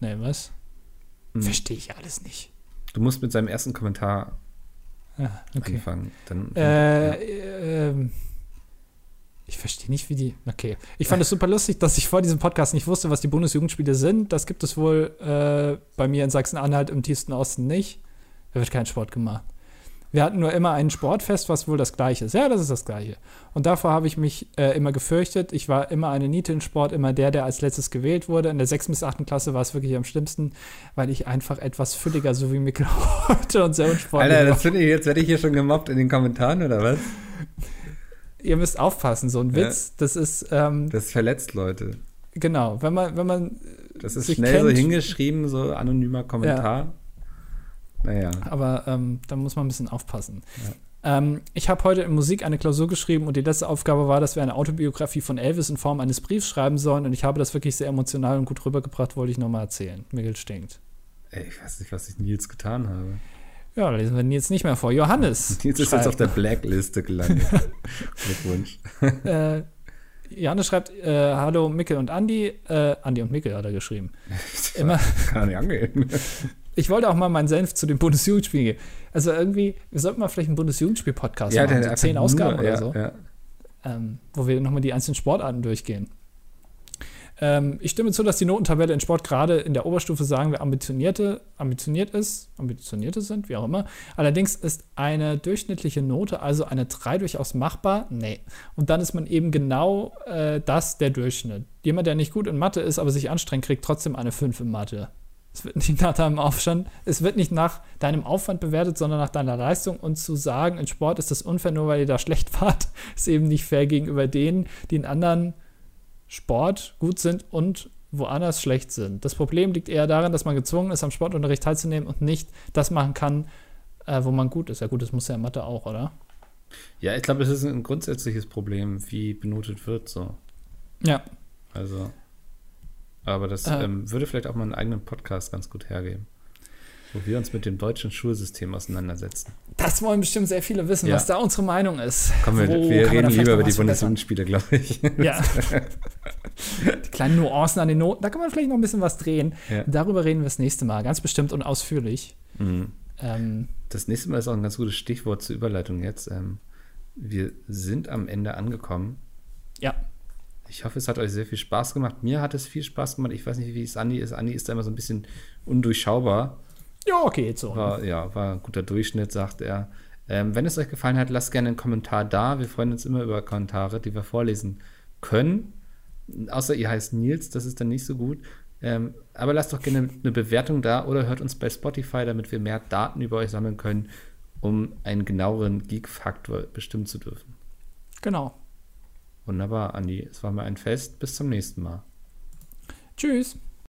ne, was? Hm. Verstehe ich alles nicht. Du musst mit seinem ersten Kommentar Ah, okay. anfangen. Dann, Äh, ähm, ich verstehe nicht, wie die. Okay. Ich fand es super lustig, dass ich vor diesem Podcast nicht wusste, was die Bundesjugendspiele sind. Das gibt es wohl äh, bei mir in Sachsen-Anhalt im tiefsten Osten nicht. Da wird kein Sport gemacht. Wir hatten nur immer ein Sportfest, was wohl das gleiche ist. Ja, das ist das gleiche. Und davor habe ich mich äh, immer gefürchtet. Ich war immer eine Niete im Sport, immer der, der als letztes gewählt wurde. In der 6. bis 8. Klasse war es wirklich am schlimmsten, weil ich einfach etwas fülliger, so wie Mikkel (laughs) heute und sehr unsportlich Alter, war. das finde ich, jetzt werde ich hier schon gemobbt in den Kommentaren, oder was? ihr müsst aufpassen, so ein Ja. Witz, das ist, ähm, Das verletzt Leute. genau, wenn man, wenn man, Das ist schnell so kennt. hingeschrieben, so anonymer Kommentar. Naja. aber ähm, da muss man ein bisschen aufpassen. Ähm, ich habe heute in Musik eine Klausur geschrieben und die letzte Aufgabe war, dass wir eine Autobiografie von Elvis in Form eines Briefs schreiben sollen und ich habe das wirklich sehr emotional und gut rübergebracht, wollte ich nochmal erzählen. Miguel stinkt. Ey, ich weiß nicht, was ich Nils getan habe. Ja, da lesen wir jetzt nicht mehr vor. Johannes. (laughs) Nils ist jetzt auf der Blackliste gelandet. (laughs) Glückwunsch. äh, Johannes schreibt, äh, hallo Mikkel und Andi. Äh, Andi und Mikkel hat er geschrieben. (laughs) Immer, Kann nicht angehen. Ich wollte auch mal meinen Senf zu den Bundesjugendspielen geben. Also irgendwie, wir sollten mal vielleicht einen Bundesjugendspiel-Podcast machen, so zehn nur- Ausgaben oder ja, so, Ja. ähm, wo wir nochmal die einzelnen Sportarten durchgehen. Ähm, ich stimme zu, dass die Notentabelle in Sport gerade in der Oberstufe, sagen wir, ambitionierte, ambitioniert ist, ambitionierte sind, wie auch immer. Allerdings ist eine durchschnittliche Note, also eine 3 durchaus machbar? Nee. Und dann ist man eben genau äh, das, der Durchschnitt. Jemand, der nicht gut in Mathe ist, aber sich anstrengt, kriegt trotzdem eine 5 in Mathe. Es wird nicht nach deinem Aufstand, es wird nicht nach deinem Aufwand bewertet, sondern nach deiner Leistung. Und zu sagen, in Sport ist das unfair, nur weil ihr da schlecht (laughs) wart, ist eben nicht fair gegenüber denen, die in anderen Sport gut sind und woanders schlecht sind. Das Problem liegt eher darin, dass man gezwungen ist, am Sportunterricht teilzunehmen und nicht das machen kann, äh, wo man gut ist. Ja gut, das muss ja in Mathe auch, oder? ja, ich glaube, es ist ein grundsätzliches Problem, wie benotet wird so. Ja. Also, aber das Äh. ähm, würde vielleicht auch mal einen eigenen Podcast ganz gut hergeben. Wo wir uns mit dem deutschen Schulsystem auseinandersetzen. Das wollen bestimmt sehr viele wissen, Ja. was da unsere Meinung ist. Komm, wir, Wo wir reden lieber über die? Bundesjugendspiele, glaube ich. Ja. die kleinen Nuancen an den Noten, da kann man vielleicht noch ein bisschen was drehen. Ja. Darüber reden wir das nächste Mal, ganz bestimmt und ausführlich. Mhm. Ähm, Das nächste Mal ist auch ein ganz gutes Stichwort zur Überleitung jetzt. Ähm, wir sind am Ende angekommen. ja, Ich hoffe, es hat euch sehr viel Spaß gemacht. Mir hat es viel Spaß gemacht. Ich weiß nicht, wie es Andi ist. Andi ist da immer so ein bisschen undurchschaubar. ja, okay, jetzt so. War, ja, war ein guter Durchschnitt, sagt er. Ähm, wenn es euch gefallen hat, lasst gerne einen Kommentar da. Wir freuen uns immer über Kommentare, die wir vorlesen können. Außer ihr heißt Nils, das ist dann nicht so gut. Ähm, aber lasst doch gerne eine Bewertung da oder hört uns bei Spotify, damit wir mehr Daten über euch sammeln können. um einen genaueren Geek-Faktor bestimmen zu dürfen. Genau. Wunderbar, Andi. Es war mir ein Fest. Bis zum nächsten Mal. Tschüss.